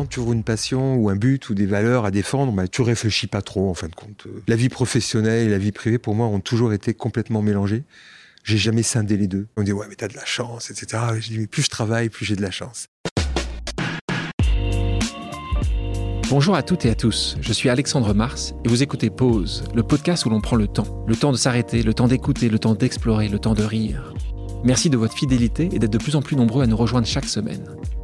quand tu ouvres une passion ou un but ou des valeurs à défendre, bah, tu réfléchis pas trop en fin de compte. La vie professionnelle et la vie privée, pour moi, ont toujours été complètement mélangées. J'ai jamais scindé les deux. On dit ouais mais t'as de la chance, etc. je dis mais plus je travaille, plus j'ai de la chance. Bonjour à toutes et à tous, je suis Alexandre Mars et vous écoutez Pause, le podcast où l'on prend le temps. Le temps de s'arrêter, le temps d'écouter, le temps d'explorer, le temps de rire. Merci de votre fidélité et d'être de plus en plus nombreux à nous rejoindre chaque semaine.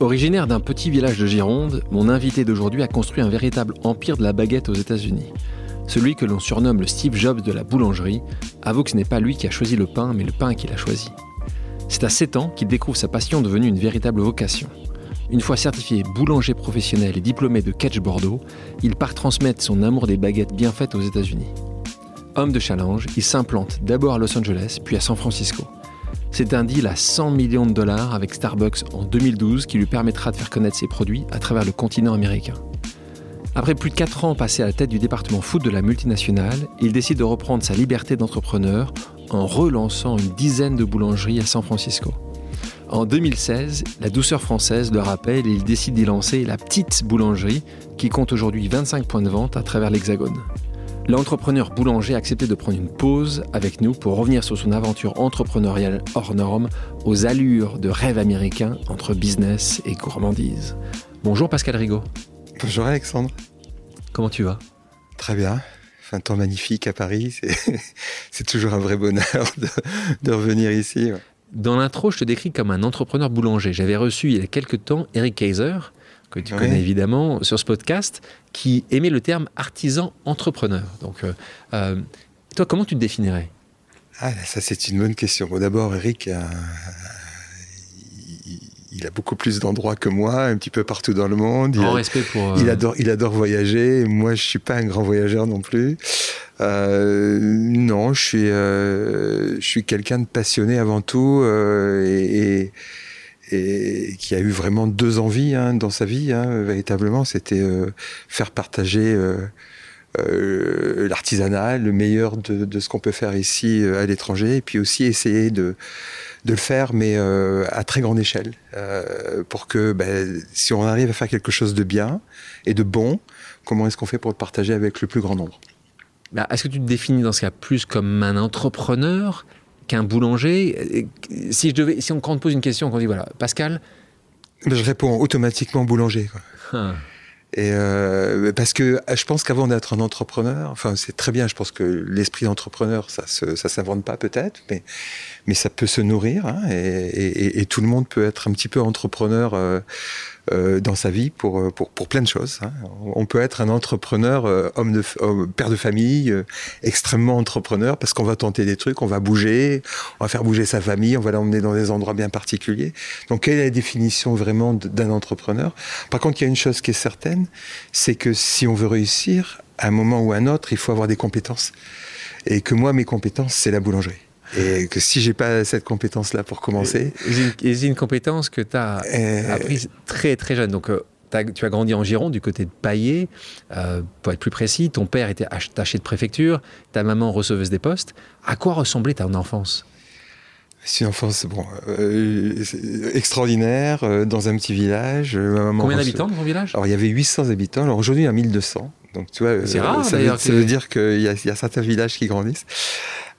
Originaire d'un petit village de Gironde, mon invité d'aujourd'hui a construit un véritable empire de la baguette aux États-Unis. Celui que l'on surnomme le Steve Jobs de la boulangerie avoue que ce n'est pas lui qui a choisi le pain, mais le pain qui l'a choisi. C'est à 7 ans qu'il découvre sa passion devenue une véritable vocation. Une fois certifié boulanger professionnel et diplômé de Catch Bordeaux, il part transmettre son amour des baguettes bien faites aux États-Unis. Homme de challenge, il s'implante d'abord à Los Angeles, puis à San Francisco. C'est un deal à 100 millions de dollars avec Starbucks en 2012 qui lui permettra de faire connaître ses produits à travers le continent américain. Après plus de 4 ans passés à la tête du département foot de la multinationale, il décide de reprendre sa liberté d'entrepreneur en relançant une dizaine de boulangeries à San Francisco. En 2016, la douceur française le rappelle et il décide d'y lancer la petite boulangerie qui compte aujourd'hui 25 points de vente à travers l'Hexagone l'entrepreneur boulanger a accepté de prendre une pause avec nous pour revenir sur son aventure entrepreneuriale hors norme, aux allures de rêve américain entre business et gourmandise. Bonjour Pascal Rigaud. Bonjour Alexandre. Comment tu vas? Très bien. Un temps magnifique à Paris. C'est toujours un vrai bonheur de, revenir ici. Dans l'intro, je te décris comme un entrepreneur boulanger. J'avais reçu il y a quelques temps Eric Kaiser, que tu connais évidemment sur ce podcast, qui aimait le terme artisan entrepreneur. Donc, euh, euh, toi, comment tu te définirais? Ah, ça c'est une bonne question. Bon, d'abord, Eric, euh, il, a beaucoup plus d'endroits que moi, un petit peu partout dans le monde. Il, respect pour. Il adore, il adore voyager. Moi, je suis pas un grand voyageur non plus. non, je suis, je suis quelqu'un de passionné avant tout et et qui a eu vraiment deux envies hein, dans sa vie, hein, véritablement, c'était euh, faire partager euh, euh, l'artisanat, le meilleur de, ce qu'on peut faire ici à l'étranger, et puis aussi essayer de, le faire, mais à très grande échelle, pour que ben, si on arrive à faire quelque chose de bien et de bon, comment est-ce qu'on fait pour le partager avec le plus grand nombre? Bah, Est-ce que tu te définis dans ce cas plus comme un entrepreneur qu'un boulanger. Si, je devais, si on, quand on te pose une question, on dit voilà, Pascal. Ben, je réponds automatiquement boulanger. Ah. Et euh, parce que je pense qu'avant d'être un entrepreneur, enfin c'est très bien, je pense que l'esprit d'entrepreneur, ça ne ça s'invente pas peut-être, mais, mais ça peut se nourrir, hein, et, et, tout le monde peut être un petit peu entrepreneur euh, euh, dans sa vie pour, euh, pour, pour plein de choses. Hein. On peut être un entrepreneur, euh, homme de, père de famille, extrêmement entrepreneur parce qu'on va tenter des trucs, on va bouger, on va faire bouger sa famille, on va l'emmener dans des endroits bien particuliers. Donc, quelle est la définition vraiment d'un entrepreneur? Par contre, il y a une chose qui est certaine, c'est que si on veut réussir, à un moment ou à un autre, il faut avoir des compétences. Et que moi, mes compétences, c'est la boulangerie. Et que si j'ai pas cette compétence-là pour commencer. C'est une compétence que tu as euh, apprise très très jeune. Donc, euh, tu as grandi en Gironde, du côté de Paillé. Euh, pour être plus précis, ton père était attaché de préfecture, ta maman receveuse des postes. À quoi ressemblait ta enfance? C'est une enfance bon, extraordinaire, dans un petit village. Combien d'habitants dans ton village? Alors, il y avait 800 habitants. Alors, aujourd'hui, il y a 1200. Donc, tu vois, c'est rare, ça, veut, ça veut dire qu'il y, y, a certains villages qui grandissent.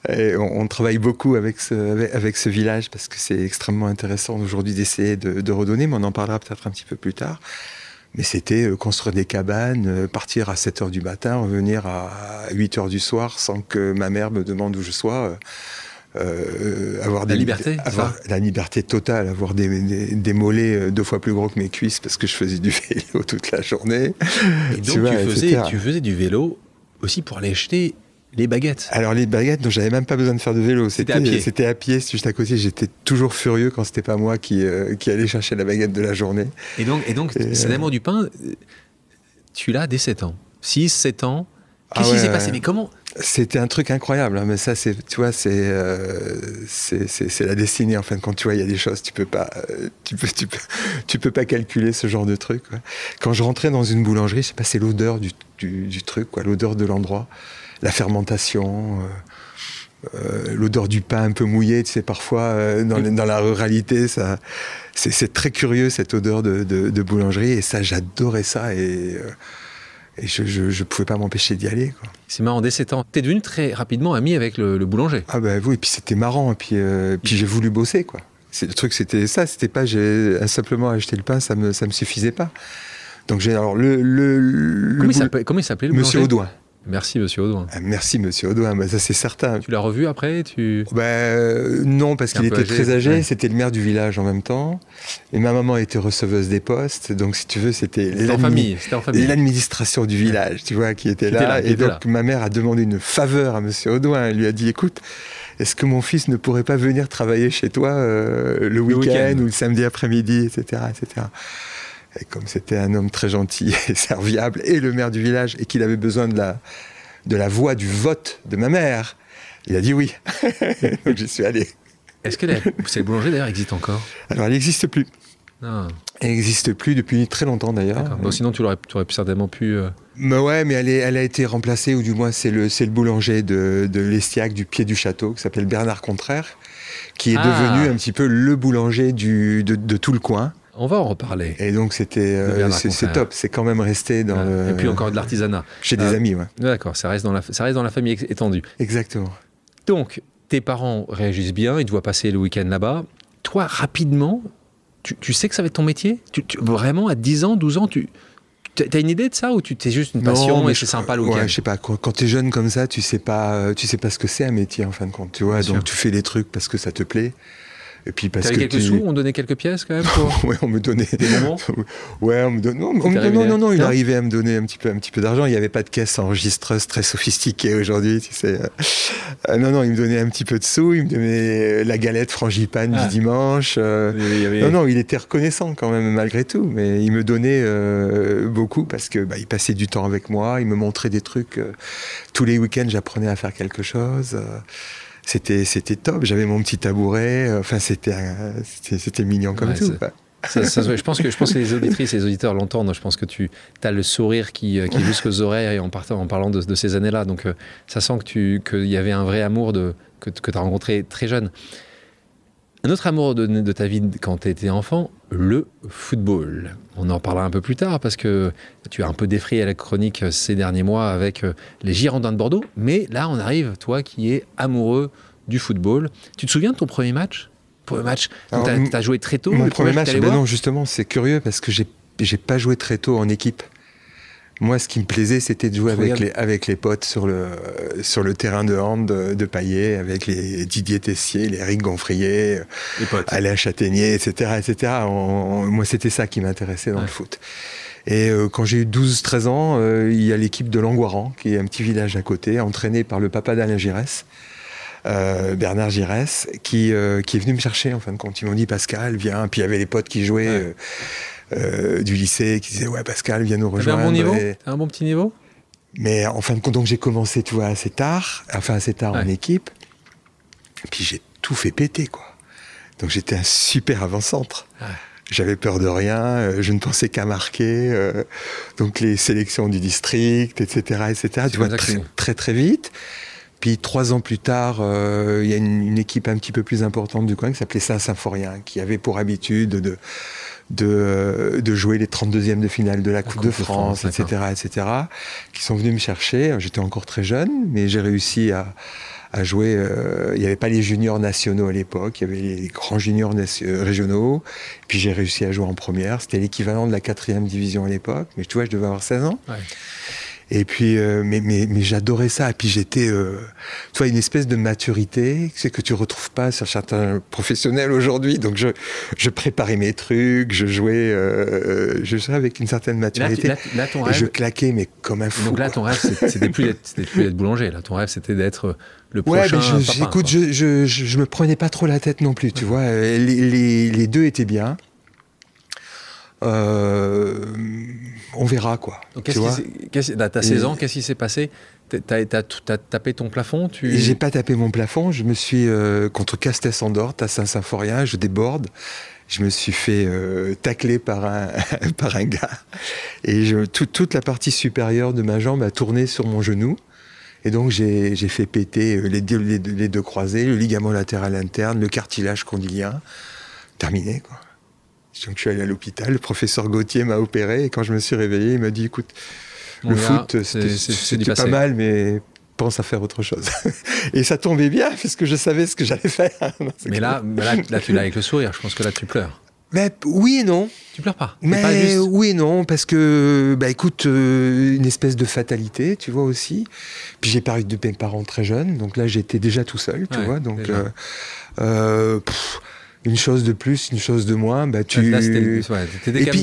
Et on, travaille beaucoup avec ce, avec, ce village parce que c'est extrêmement intéressant aujourd'hui d'essayer de, redonner, mais on en parlera peut-être un petit peu plus tard. Mais c'était euh, construire des cabanes, euh, partir à 7 heures du matin, revenir à 8 heures du soir sans que ma mère me demande où je sois. Euh, avoir la liberté, avoir la liberté totale, avoir des, des, mollets deux fois plus gros que mes cuisses parce que je faisais du vélo toute la journée. Et donc tu, faisais, tu faisais du vélo aussi pour aller acheter les baguettes Alors les baguettes, donc j'avais même pas besoin de faire de vélo. C'était à pied. C'était à pied, juste à côté. J'étais toujours furieux quand c'était pas moi qui, euh, qui allait chercher la baguette de la journée. Et donc, et donc et cet amour du pain, tu l'as dès 7 ans. 6, 7 ans. Qu'est-ce ah qui s'est passé Mais comment C'était un truc incroyable, hein, mais ça, c'est, tu vois, euh, c'est, c'est, la destinée. En fin de compte, tu vois, il y a des choses, tu peux pas, euh, tu peux, tu peux, tu peux pas calculer ce genre de truc. Quand je rentrais dans une boulangerie, je sais pas, c'est l'odeur du, du, truc, quoi, l'odeur de l'endroit, la fermentation. Euh, l'odeur du pain un peu mouillé, tu sais, parfois dans, dans, la ruralité, ça, c'est, très curieux cette odeur de, de, boulangerie et ça, j'adorais ça et et je ne pouvais pas m'empêcher d'y aller. C'est marrant, dès 7 ans, tu es devenu très rapidement ami avec le, boulanger. Ah ben oui, et puis c'était marrant, et puis, euh, puis j'ai voulu bosser. quoi. Le truc, c'était ça, c'était pas j'ai simplement acheté le pain, ça me, ça me suffisait pas. Donc j'ai alors le... le, comment, il s'appelait le Monsieur Audouin. Merci, monsieur Audouin. Ah, merci, monsieur Audouin, bah, ça c'est certain. Tu l'as revu après tu... Ben Non, parce qu'il était très âgé, c'était le maire du village en même temps. Et ma maman était receveuse des postes, donc si tu veux, c'était l'administration du village, tu vois, qui était là. et donc ma mère a demandé une faveur à monsieur Audouin. Elle lui a dit, écoute, est-ce que mon fils ne pourrait pas venir travailler chez toi euh, le week-end ou le samedi après-midi, etc., etc. Et comme c'était un homme très gentil et serviable, et le maire du village, et qu'il avait besoin de la, de la voix du vote de ma mère, il a dit oui. Donc j'y suis allé. Est-ce que cette boulangerie d'ailleurs existe encore? Alors elle n'existe plus. Ah. Elle n'existe plus depuis très longtemps d'ailleurs. Bon, sinon tu aurais, tu aurais certainement pu. Euh, mais ouais, mais elle, est, elle, a été remplacée, ou du moins c'est le, le boulanger de, de l'Estiac, du pied du château, qui s'appelle Bernard Contraire, qui est ah. devenu un petit peu le boulanger du, de, de tout le coin. On va en reparler. Et donc c'était euh, c'est top, c'est quand même resté dans le... Et puis encore de l'artisanat. Chez des euh, amis, ouais. D'accord, ça reste dans la ça reste dans la famille étendue. Exactement. Donc tes parents réagissent bien, ils te voient passer le week-end là-bas. Toi, rapidement, tu, sais que ça va être ton métier? Tu, Vraiment, à 10 ans, 12 ans, tu as une idée de ça ou tu t'es juste une passion mais c'est sympa le week-end? ouais, Je sais pas. Quand, tu es jeune comme ça, tu sais pas, tu sais pas ce que c'est un métier en fin de compte. Tu vois, donc tu fais des trucs parce que ça te plaît. Et puis parce que quelques sous, on donnait quelques pièces quand même. ouais, on me donnait. Des moments. ouais, on me donnait. Non, non, non, non, il arrivait à me donner un petit peu, un petit peu d'argent. Il n'y avait pas de caisse enregistreuse très sophistiquée aujourd'hui, tu sais. Euh, non, non, il me donnait un petit peu de sous. Il me donnait la galette frangipane du ah. dimanche. Euh. Non, non, il était reconnaissant quand même malgré tout, mais il me donnait euh, beaucoup parce que bah, il passait du temps avec moi. Il me montrait des trucs. tous les week-ends, j'apprenais à faire quelque chose c'était c'était top. J'avais mon petit tabouret. Enfin, c'était c'était mignon comme tout. je, pense que, je pense que les auditrices et les auditeurs l'entendent. Je pense que tu as le sourire qui, euh, qui est jusqu'aux oreilles en, partant, en parlant de, ces années-là. Donc, euh, ça sent qu'il y avait un vrai amour de, que, que tu as rencontré très jeune. Un autre amour de, de ta vie quand tu étais enfant, le football. On en parlera un peu plus tard parce que tu as un peu défrayé la chronique ces derniers mois avec euh, les Girondins de Bordeaux. Mais là, on arrive, toi qui es amoureux du football. Tu te souviens de ton premier match? Premier match, tu as, joué très tôt Mon premier match, ben non, justement, c'est curieux parce que j'ai pas joué très tôt en équipe. Moi, ce qui me plaisait, c'était de jouer avec les, avec les potes sur le, sur le terrain de hand de, de Paillet, avec les Didier Tessier, les Rick Gonfrier, Alain Châtaignier, etc. etc. moi, c'était ça qui m'intéressait dans le foot. Et euh, quand j'ai eu 12-13 ans, euh, il y a l'équipe de Langoiran, qui est un petit village à côté, entraîné par le papa d'Alain Giresse. Euh, Bernard Giresse, qui, qui est venu me chercher en fin de compte. Ils m'ont dit Pascal, viens. Puis il y avait les potes qui jouaient. Euh, du lycée qui disait ouais Pascal viens nous rejoindre. un bon niveau, un bon petit niveau. Mais en fin de compte donc j'ai commencé tu vois assez tard, enfin assez tard en équipe. Et puis j'ai tout fait péter quoi. Donc j'étais un super avant-centre. J'avais peur de rien, euh, je ne pensais qu'à marquer. Euh, donc les sélections du district, etc., etc. Tu vois très, très, très vite. Puis trois ans plus tard, il y a une, une, équipe un petit peu plus importante du coin qui s'appelait Saint-Symphorien, qui avait pour habitude de de, de jouer les 32e de finale de la, Coupe, de France, etc., etc., qui sont venus me chercher. J'étais encore très jeune, mais j'ai réussi à, à jouer. Euh, il n'y avait pas les juniors nationaux à l'époque, il y avait les grands juniors euh, régionaux. Puis j'ai réussi à jouer en première. C'était l'équivalent de la quatrième division à l'époque, mais tu vois, je devais avoir 16 ans. Ouais. Et puis, euh, mais, mais, mais j'adorais ça. Et puis j'étais, euh, tu vois, une espèce de maturité, c'est que tu retrouves pas sur certains professionnels aujourd'hui. Donc je, je préparais mes trucs, je jouais, euh, je jouais avec une certaine maturité. Là, ton rêve, et je claquais, mais comme un fou. Donc là, ton rêve, c'était plus d'être boulanger. Là, ton rêve, c'était d'être le prochain. Ouais, mais je, écoute, je, je, je, me prenais pas trop la tête non plus. Tu vois, les, les, les deux étaient bien. Euh, on verra quoi. Donc, tu as 16 ans, qu'est-ce qui s'est passé? T'as as, tapé ton plafond tu... J'ai pas tapé mon plafond, je me suis euh, contre Castes Andorre, à Saint-Symphorien, je déborde. Je me suis fait euh, tacler par un, par un gars. Et je, toute la partie supérieure de ma jambe a tourné sur mon genou. Et donc j'ai fait péter euh, les, les, les, deux croisés, le ligament latéral interne, le cartilage condylien. Terminé, quoi. Donc je suis allé à l'hôpital, le professeur Gauthier m'a opéré et quand je me suis réveillé, il m'a dit écoute, le foot c'était pas mal, mais pense à faire autre chose. et ça tombait bien parce que je savais ce que j'allais faire. mais là, là, tu l'as avec le sourire, je pense que là tu pleures. Mais oui et non. Tu pleures pas. Mais oui et non, parce que, bah écoute, euh, une espèce de fatalité, tu vois aussi. Puis j'ai paru de mes parents très jeunes, donc là j'étais déjà tout seul, tu vois. Donc, euh, euh, une chose de plus, une chose de moins, bah tu.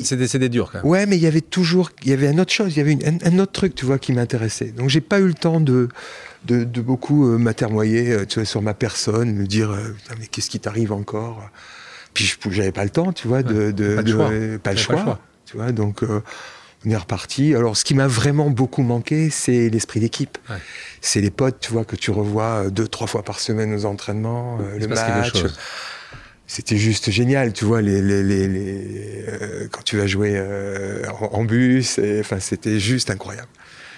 c'était dur quand même. Ouais, mais il y avait toujours, il y avait une autre chose, il y avait un, autre truc, tu vois, qui m'intéressait. Donc j'ai pas eu le temps de, de, beaucoup euh, m'atermoyer, euh, tu vois, sur ma personne, me dire, euh, mais qu'est-ce qui t'arrive encore? Puis j'avais pas le temps, tu vois, de, pas, le choix. pas, le choix, tu vois. Donc on est reparti. Alors ce qui m'a vraiment beaucoup manqué, c'est l'esprit d'équipe. C'est les potes, tu vois, que tu revois deux, trois fois par semaine aux entraînements, le match c'était juste génial, tu vois, les, les, les, euh, quand tu vas jouer euh, en, bus, enfin, c'était juste incroyable.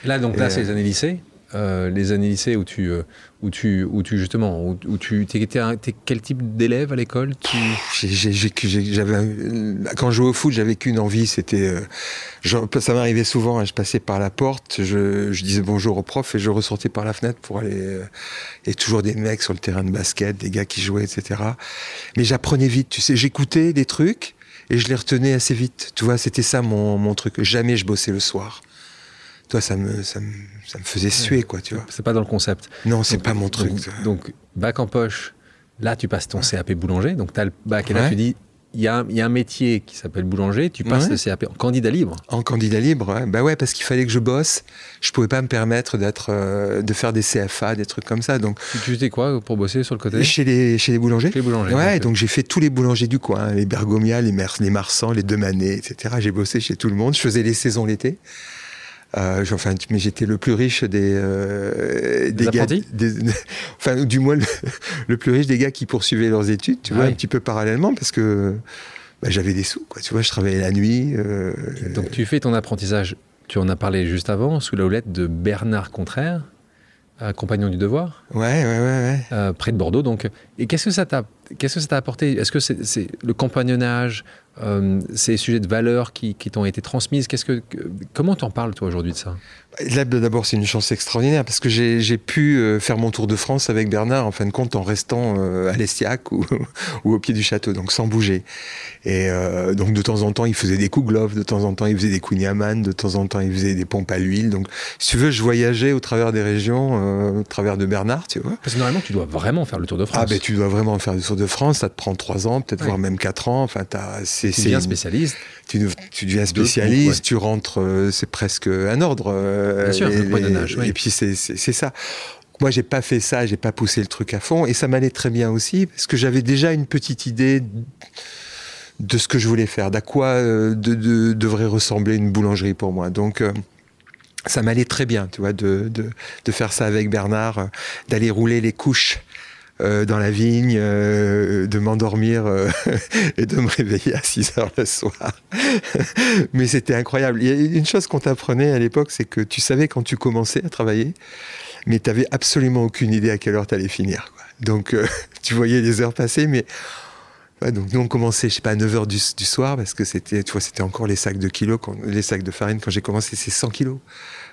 Là, donc là, c'est les années lycée. Euh, les années lycée où tu, euh, où tu, où tu justement, où, tu étais, quel type d'élève à l'école? Tu... quand je jouais au foot, j'avais qu'une envie, c'était, euh, ça m'arrivait souvent, hein, je passais par la porte, je, je, disais bonjour au prof et je ressortais par la fenêtre pour aller, et toujours des mecs sur le terrain de basket, des gars qui jouaient, etc. Mais j'apprenais vite, tu sais, j'écoutais des trucs et je les retenais assez vite, tu vois, c'était ça mon, mon truc. Jamais je bossais le soir toi, ça me, ça me, ça me faisait suer, quoi, tu vois. C'est pas dans le concept. Non, c'est pas mon truc. Donc, bac en poche, là, tu passes ton CAP boulanger, donc tu as le bac, et là, tu dis, il y, a, y, a un métier qui s'appelle boulanger, tu passes le CAP en candidat libre. En candidat libre, ouais. bah ouais, parce qu'il fallait que je bosse. Je pouvais pas me permettre d'être, euh, de faire des CFA, des trucs comme ça. Donc, tu faisais quoi pour bosser sur le côté? Chez les, chez les boulangers. Chez les boulangers. Ouais, donc j'ai fait tous les boulangers du coin, les Bergomia, les, Mers, les Marsans, les Demanet, etc. J'ai bossé chez tout le monde. Je faisais les saisons l'été. Euh, enfin, mais j'étais le plus riche des, euh, des, gars, enfin, du moins le, plus riche des gars qui poursuivaient leurs études, tu vois, un petit peu parallèlement, parce que bah, j'avais des sous, quoi. Tu vois, je travaillais la nuit. Euh, donc, tu fais ton apprentissage. Tu en as parlé juste avant, sous la houlette de Bernard Contraire, compagnon du devoir. Ouais, ouais, ouais, ouais. près de Bordeaux. Donc, et qu'est-ce que ça t'a, qu'est-ce que ça t'a apporté? Est-ce que c'est le compagnonnage, euh, ces sujets de valeurs qui, t'ont été transmises. Qu'est-ce que, comment t'en parles toi aujourd'hui de ça? Là, d'abord, c'est une chance extraordinaire parce que j'ai pu euh, faire mon tour de France avec Bernard, en fin de compte, en restant euh, à l'Estiac ou, ou, au pied du château, donc sans bouger. Et donc, de temps en temps, il faisait des coups de temps en temps, il faisait des coups Niaman, de temps en temps, il faisait des pompes à l'huile. Donc, si tu veux, je voyageais au travers des régions, au travers de Bernard, tu vois. Parce que normalement, tu dois vraiment faire le Tour de France. Ah, ben, tu dois vraiment faire le Tour de France. Ça te prend trois ans, peut-être voire même quatre ans. Enfin, c'est tu deviens spécialiste. Tu, tu deviens spécialiste, tu rentres, euh, c'est presque un ordre. Euh, Bien sûr, et, Et puis c'est ça. Moi, j'ai pas fait ça, j'ai pas poussé le truc à fond, et ça m'allait très bien aussi parce que j'avais déjà une petite idée de ce que je voulais faire, d'à quoi euh, de, devrait ressembler une boulangerie pour moi. Donc ça m'allait très bien, tu vois, de, de, de, faire ça avec Bernard, d'aller rouler les couches euh, dans la vigne, euh, de m'endormir euh, et de me réveiller à 6 heures le soir. Mais c'était incroyable. Il y a une chose qu'on t'apprenait à l'époque, c'est que tu savais quand tu commençais à travailler, mais tu n'avais absolument aucune idée à quelle heure tu allais finir. Donc tu voyais les heures passer, mais... donc nous on commençait, je sais pas, à 9h du, soir parce que c'était, tu vois, c'était encore les sacs de kilos, les sacs de farine. Quand j'ai commencé, c'est 100 kilos.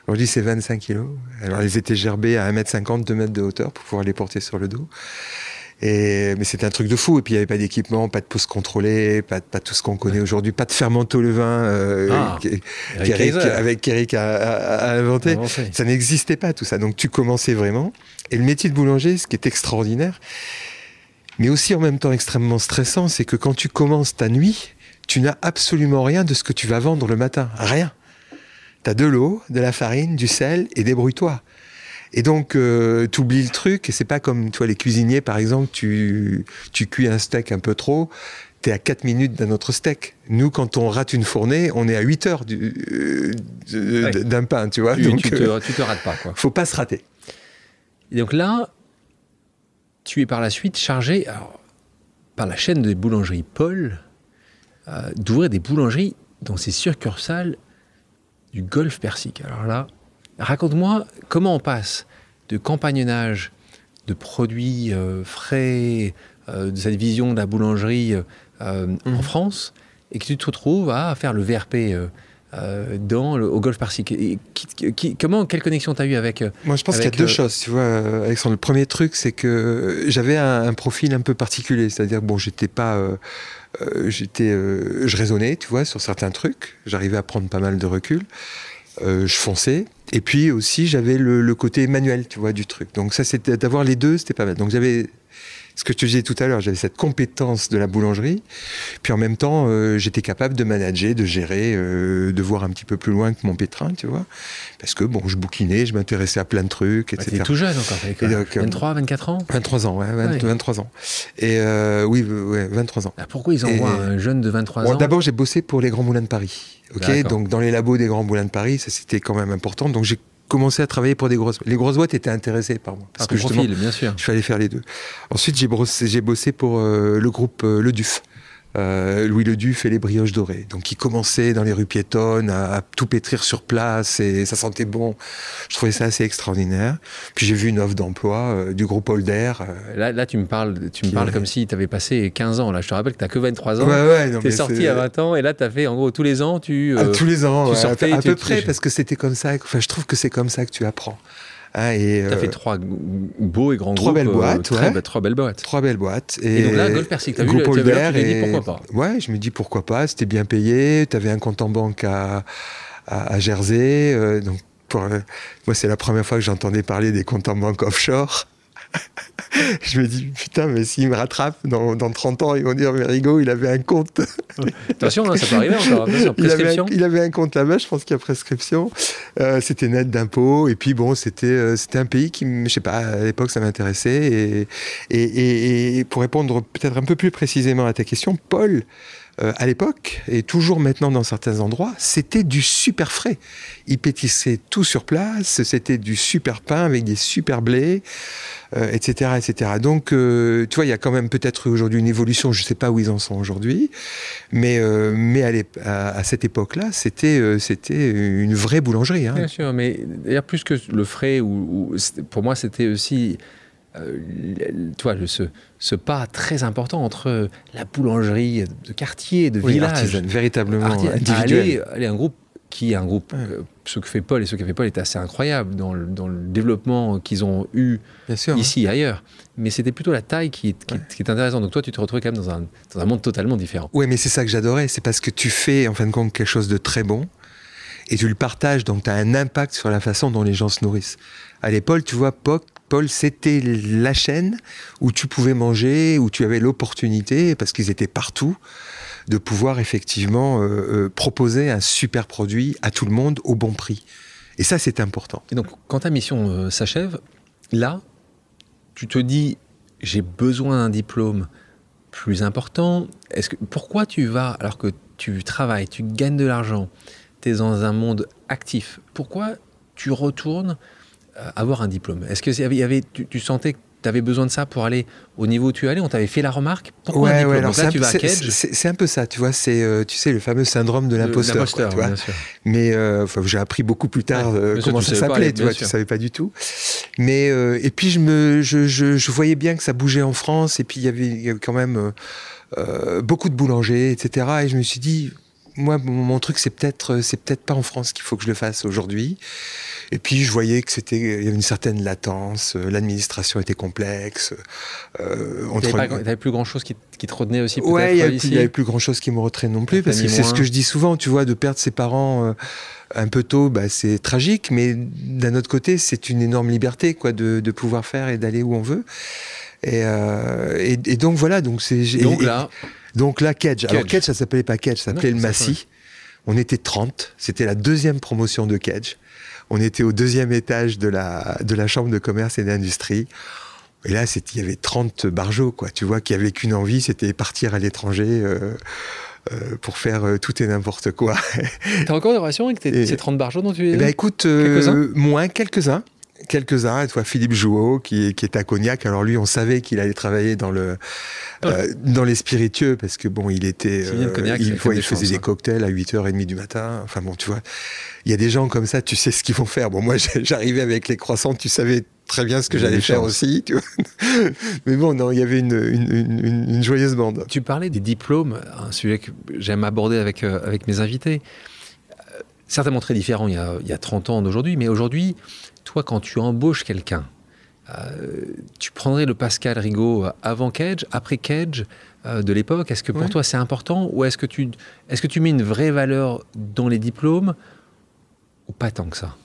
Aujourd'hui, c'est 25 kilos. Alors, ils étaient gerbés à 1m50, 2 mètres de hauteur pour pouvoir les porter sur le dos. Et, mais c'était un truc de fou. Et puis, il n'y avait pas d'équipement, pas de pouce contrôlé, pas, pas tout ce qu'on connaît aujourd'hui, pas de fermento levain euh, ah, avec Eric a, inventé. Ça n'existait pas, tout ça. Donc, tu commençais vraiment. Et le métier de boulanger, ce qui est extraordinaire, mais aussi en même temps extrêmement stressant, c'est que quand tu commences ta nuit, tu n'as absolument rien de ce que tu vas vendre le matin. Rien. T'as de l'eau, de la farine, du sel et débrouille-toi. Et donc, euh, tu oublies le truc, et c'est pas comme toi les cuisiniers, par exemple, tu, tu cuis un steak un peu trop, t'es à 4 minutes d'un autre steak. Nous, quand on rate une fournée, on est à 8 heures d'un pain, tu vois. Tu, donc, tu, te, tu te rates pas, quoi. Faut pas se rater. Et donc là, tu es par la suite chargé, par la chaîne des boulangeries Paul, euh, d'ouvrir des boulangeries dans ces succursales du Golfe Persique. Alors là, raconte-moi comment on passe de compagnonnage de produits euh, frais, euh, de cette vision de la boulangerie en mhm. France, et que tu te retrouves à faire le VRP euh, dans le, au golf Persique. comment, quelle connexion tu as eu avec. Euh, Moi, je pense qu'il y a deux choses. Tu vois, Alexandre. Le premier truc, c'est que j'avais un, profil un peu particulier. C'est-à-dire, bon, j'étais pas. Euh, j'étais, je raisonnais, tu vois, sur certains trucs. J'arrivais à prendre pas mal de recul. je fonçais. Et puis aussi, j'avais le, le, côté manuel, tu vois, du truc. Donc ça, c'était d'avoir les deux, c'était pas mal. Donc j'avais ce que je te disais tout à l'heure, j'avais cette compétence de la boulangerie, puis en même temps, euh, j'étais capable de manager, de gérer, euh, de voir un petit peu plus loin que mon pétrin, tu vois. Parce que, bon, je bouquinais, je m'intéressais à plein de trucs, etc. Bah, tout jeune encore, avec, 23, 24 ans? 23 ans, ouais, 23 ans. Et euh, oui, ouais, 23 ans. Ah, pourquoi ils envoient un jeune de 23 bon, ans? D'abord, j'ai bossé pour les Grands Moulins de Paris. Ok, donc dans les labos des Grands Moulins de Paris, ça c'était quand même important. Donc j'ai commencé à travailler pour des grosses Les grosses boîtes étaient intéressées par moi. Parce que justement, bien sûr. je fallait faire les deux. Ensuite, j'ai bossé, bossé, pour euh, le groupe euh, Le Duf. Euh, Louis Ledu fait les brioches dorées. Donc il commençait dans les rues piétonnes à, tout pétrir sur place et ça sentait bon. Je trouvais ça assez extraordinaire. Puis j'ai vu une offre d'emploi euh, du groupe Holder. Euh, là, là, tu me parles, tu me parles comme si tu avais passé 15 ans. Là, je te rappelle que tu n'as que 23 ans. Ouais, ouais, tu es sorti à 20 ans et là, tu as fait en gros tous les ans. Tu, ah, tous les ans, tu à, peu près, parce que c'était comme ça. Enfin, je trouve que c'est comme ça que tu apprends. Hein, et, tu as fait euh, trois beaux et grands trois groupes. Belles euh, boîtes, très, trois belles boîtes. Trois belles boîtes. Et, donc là, Gold Persic, tu as vu, tu dit pourquoi pas? Ouais, je me dis pourquoi pas, c'était bien payé, tu avais un compte en banque à, à, Jersey. Euh, donc pour, moi, c'est la première fois que j'entendais parler des comptes en banque offshore. je me dis, putain, mais s'il me rattrape dans, dans, 30 ans, ils vont dire, mais Rigaud, il avait un compte. Attention, hein, ça peut arriver encore. prescription. Il avait, un, compte là-bas, je pense qu'il y a prescription. Euh, c'était net d'impôts. Et puis, bon, c'était euh, c'était un pays qui, je sais pas, à l'époque, ça m'intéressait. Et, et, et, pour répondre peut-être un peu plus précisément à ta question, Paul, euh, à l'époque, et toujours maintenant dans certains endroits, c'était du super frais. Ils pétissaient tout sur place, c'était du super pain avec des super blés, etc., euh, etc. Donc, euh, tu vois, il y a quand même peut-être aujourd'hui une évolution, je ne sais pas où ils en sont aujourd'hui, mais, mais à, cette époque-là, c'était c'était une vraie boulangerie. Hein. Bien sûr, mais d'ailleurs, plus que le frais, ou, pour moi, c'était aussi euh, tu ce, ce, pas très important entre la boulangerie de quartier, de village, véritablement individuel. Aller, un groupe qui est un groupe, euh, ce que fait Paul et ce que fait Paul est assez incroyable dans le, dans le développement qu'ils ont eu ici et ailleurs. Mais c'était plutôt la taille qui, qui, qui, est intéressante. Donc toi, tu te retrouves quand même dans un, dans un monde totalement différent. Oui, mais c'est ça que j'adorais. C'est parce que tu fais, en fin de compte, quelque chose de très bon et tu le partages. Donc tu as un impact sur la façon dont les gens se nourrissent. À l'époque, tu vois, Paul, c'était la chaîne où tu pouvais manger, où tu avais l'opportunité, parce qu'ils étaient partout, de pouvoir effectivement euh, euh, proposer un super produit à tout le monde au bon prix. Et ça, c'est important. Et donc, quand ta mission euh, s'achève, là, tu te dis, j'ai besoin d'un diplôme plus important. Est-ce que pourquoi tu vas alors que tu travailles, tu gagnes de l'argent, tu es dans un monde actif Pourquoi tu retournes avoir un diplôme. Est-ce que y avait, tu, sentais que tu avais besoin de ça pour aller au niveau où tu allais? On t'avait fait la remarque? Pourquoi un diplôme? là, tu vas à C'est un peu ça, tu vois, c'est euh, tu sais le fameux syndrome de l'imposteur. Mais euh, j'ai appris beaucoup plus tard comment ça s'appelait, tu vois, tu savais pas du tout. Mais et puis je me, je, je, voyais bien que ça bougeait en France et puis il y avait quand même beaucoup de boulangers, etc. Et je me suis dit, moi, mon truc, c'est peut-être, c'est peut-être pas en France qu'il faut que je le fasse aujourd'hui. Et puis je voyais que c'était, il y avait une certaine latence, euh, l'administration était complexe. Euh, tu n'avais plus grand chose qui, te retenait aussi Ouais, il n'y avait, plus grand chose qui me retenait non plus, parce que c'est ce que je dis souvent, tu vois, de perdre ses parents. Euh, un peu tôt, bah, c'est tragique, mais d'un autre côté, c'est une énorme liberté, quoi, de, de pouvoir faire et d'aller où on veut. Et, euh, et, et, donc voilà, donc c'est. Donc là. Donc là, Kedge. Alors Kedge, ça s'appelait pas Kedge, ça s'appelait le Massy. On était 30. C'était la deuxième promotion de Kedge. On était au deuxième étage de la, de la chambre de commerce et d'industrie. Et là, il y avait 30 barjots, quoi. Tu vois, qui avaient qu'une envie, c'était partir à l'étranger. Euh, euh, pour faire euh, tout et n'importe quoi. T'as encore des relations avec ces 30 barjots dont tu es ben, écoute, euh, moins quelques-uns quelques-uns, toi Philippe Jouot qui, qui est à Cognac. Alors lui, on savait qu'il allait travailler dans le euh, dans les spiritueux parce que bon, il était euh, Cognac, il, il faisait des cocktails à 8h30 du matin. Enfin bon, tu vois, il y a des gens comme ça, tu sais ce qu'ils vont faire. Bon, moi j'arrivais avec les croissants, tu savais très bien ce que j'allais faire aussi. Tu vois Mais bon, non, il y avait une, une, une, joyeuse bande. Tu parlais des diplômes, un sujet que j'aime aborder avec, euh, avec mes invités. Certainement très différent il y a, il y a 30 ans d'aujourd'hui, mais aujourd'hui, toi, quand tu embauches quelqu'un, euh, tu prendrais le Pascal Rigaud avant Cage, après Cage euh, de l'époque? Est-ce que pour toi c'est important? Ou est-ce que, tu, est que tu mets une vraie valeur dans les diplômes? Ou pas tant que ça?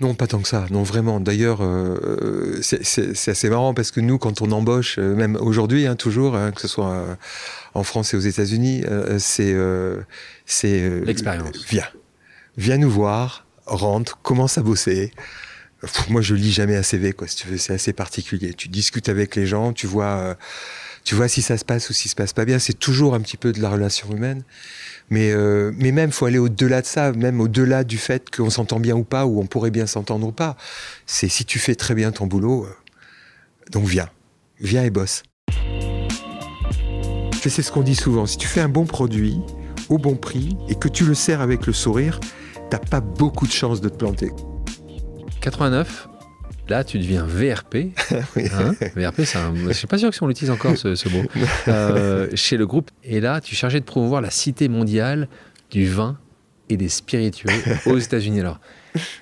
Non, pas tant que ça. Non, vraiment. D'ailleurs, euh, c'est assez marrant parce que nous, quand on embauche, même aujourd'hui, hein, toujours, hein, que ce soit en France et aux États-Unis, c'est c'est l'expérience. viens, viens nous voir, rentre, commence à bosser moi je lis jamais un CV quoi si tu veux c'est assez particulier. Tu discutes avec les gens tu vois euh, tu vois si ça se passe ou si ça se passe pas bien. C'est toujours un petit peu de la relation humaine. Mais euh, mais même faut aller au-delà de ça même au-delà du fait qu'on s'entend bien ou pas ou on pourrait bien s'entendre ou pas. C'est si tu fais très bien ton boulot euh, donc viens. Viens et bosse. C'est ce qu'on dit souvent. Si tu fais un bon produit au bon prix et que tu le sers avec le sourire t'as pas beaucoup de chances de te planter 89, là, tu deviens VRP. Hein VRP, c'est un... je suis pas sûr si on l'utilise encore ce, mot. Euh, chez le groupe. Et là, tu chargé de promouvoir la cité mondiale du vin et des spiritueux aux États-Unis. Alors,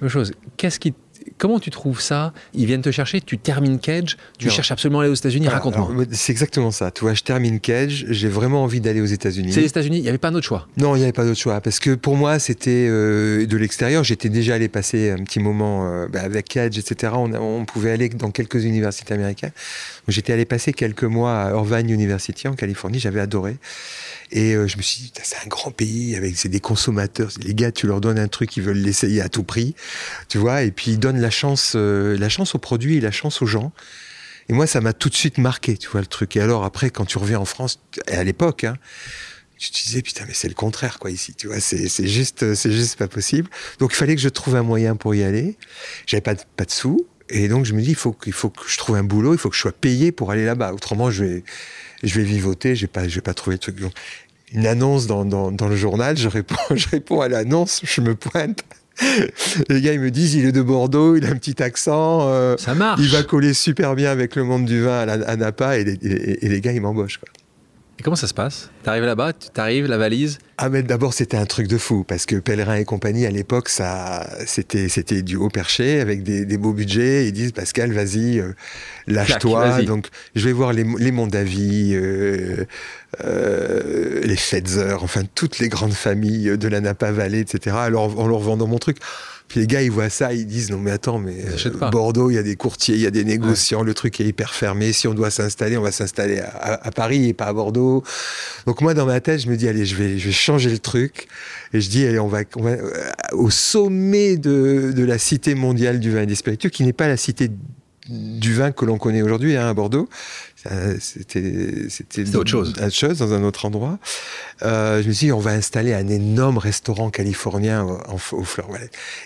même chose. Qu'est-ce qui Comment tu trouves ça Ils viennent te chercher, tu termines Cage, tu cherches absolument à aller aux États-Unis, raconte-moi. C'est exactement ça. Tu vois, je termine Cage, j'ai vraiment envie d'aller aux États-Unis. C'est les États-Unis, il n'y avait pas d'autre choix Non, il n'y avait pas d'autre choix. Parce que pour moi, c'était euh, de l'extérieur. J'étais déjà allé passer un petit moment euh, bah, avec Cage, etc. On, on, pouvait aller dans quelques universités américaines. J'étais allé passer quelques mois à Irvine University en Californie, j'avais adoré. Et euh, je me suis dit, c'est un grand pays avec c'est des consommateurs. Les gars, tu leur donnes un truc, ils veulent l'essayer à tout prix, tu vois? Et puis ils donnent la chance, euh, la chance aux produits et la chance aux gens. Et moi, ça m'a tout de suite marqué, tu vois le truc. Et alors après, quand tu reviens en France, à l'époque, hein, tu te disais putain mais c'est le contraire quoi ici, tu vois. C'est juste c'est juste pas possible. Donc il fallait que je trouve un moyen pour y aller. J'avais pas de, pas de sous. Et donc je me dis il faut qu'il faut que je trouve un boulot, il faut que je sois payé pour aller là-bas. Autrement je vais je vais vivoter, j'ai pas, pas trouver le truc. une annonce dans, dans, dans, le journal, je réponds, je réponds à l'annonce, je me pointe. Les gars, ils me disent, il est de Bordeaux, il a un petit accent. Euh, ça marche. Il va coller super bien avec le monde du vin à, à Napa et les, et, et les gars, ils m'embauchent. Quoi. Et comment ça se passe? T'arrives là-bas, tu t'arrives, la valise? Ah mais d'abord c'était un truc de fou parce que Pèlerin et compagnie à l'époque ça c'était c'était du haut perché avec des, des beaux budgets. Ils disent Pascal vas-y euh, lâche-toi. Donc je vais voir les, les Mondavi, euh, euh, les Fetzer, enfin toutes les grandes familles de la Napa Valley, etc. Alors en leur vendant mon truc. Puis les gars, ils voient ça, ils disent non mais attends, mais euh, Bordeaux, il y a des courtiers, il y a des négociants, le truc est hyper fermé. Si on doit s'installer, on va s'installer à, à, Paris et pas à Bordeaux. Donc moi, dans ma tête, je me dis allez, je vais, je vais changer le truc et je dis allez, on va, on va euh, au sommet de, de, la cité mondiale du vin et des spiritueux, qui n'est pas la cité du vin que l'on connaît aujourd'hui hein, à Bordeaux. C'était c'était autre chose. Autre chose dans un autre endroit. Euh, je me suis dit, on va installer un énorme restaurant californien en, au Fleur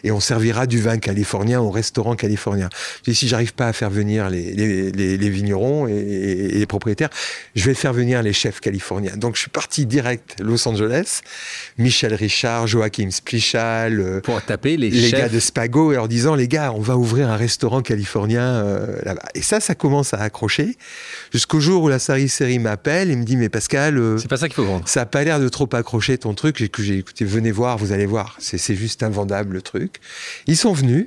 Et on servira du vin californien au restaurant californien. Je si j'arrive pas à faire venir les, les, les, les vignerons et, et, les propriétaires, je vais faire venir les chefs californiens. Donc je suis parti direct Los Angeles. Michel Richard, Joachim Splichal. Euh, Pour taper les, les chefs. gars de Spago et leur disant, les gars, on va ouvrir un restaurant californien euh, là-bas. Et ça, ça commence à accrocher. Jusqu'au jour où la série m'appelle et me dit, mais Pascal. Euh, c'est pas ça qu'il faut vendre. Ça a pas l'air de trop accrocher ton truc. J'ai que j'ai écouté, venez voir, vous allez voir. C'est juste invendable le truc. Ils sont venus.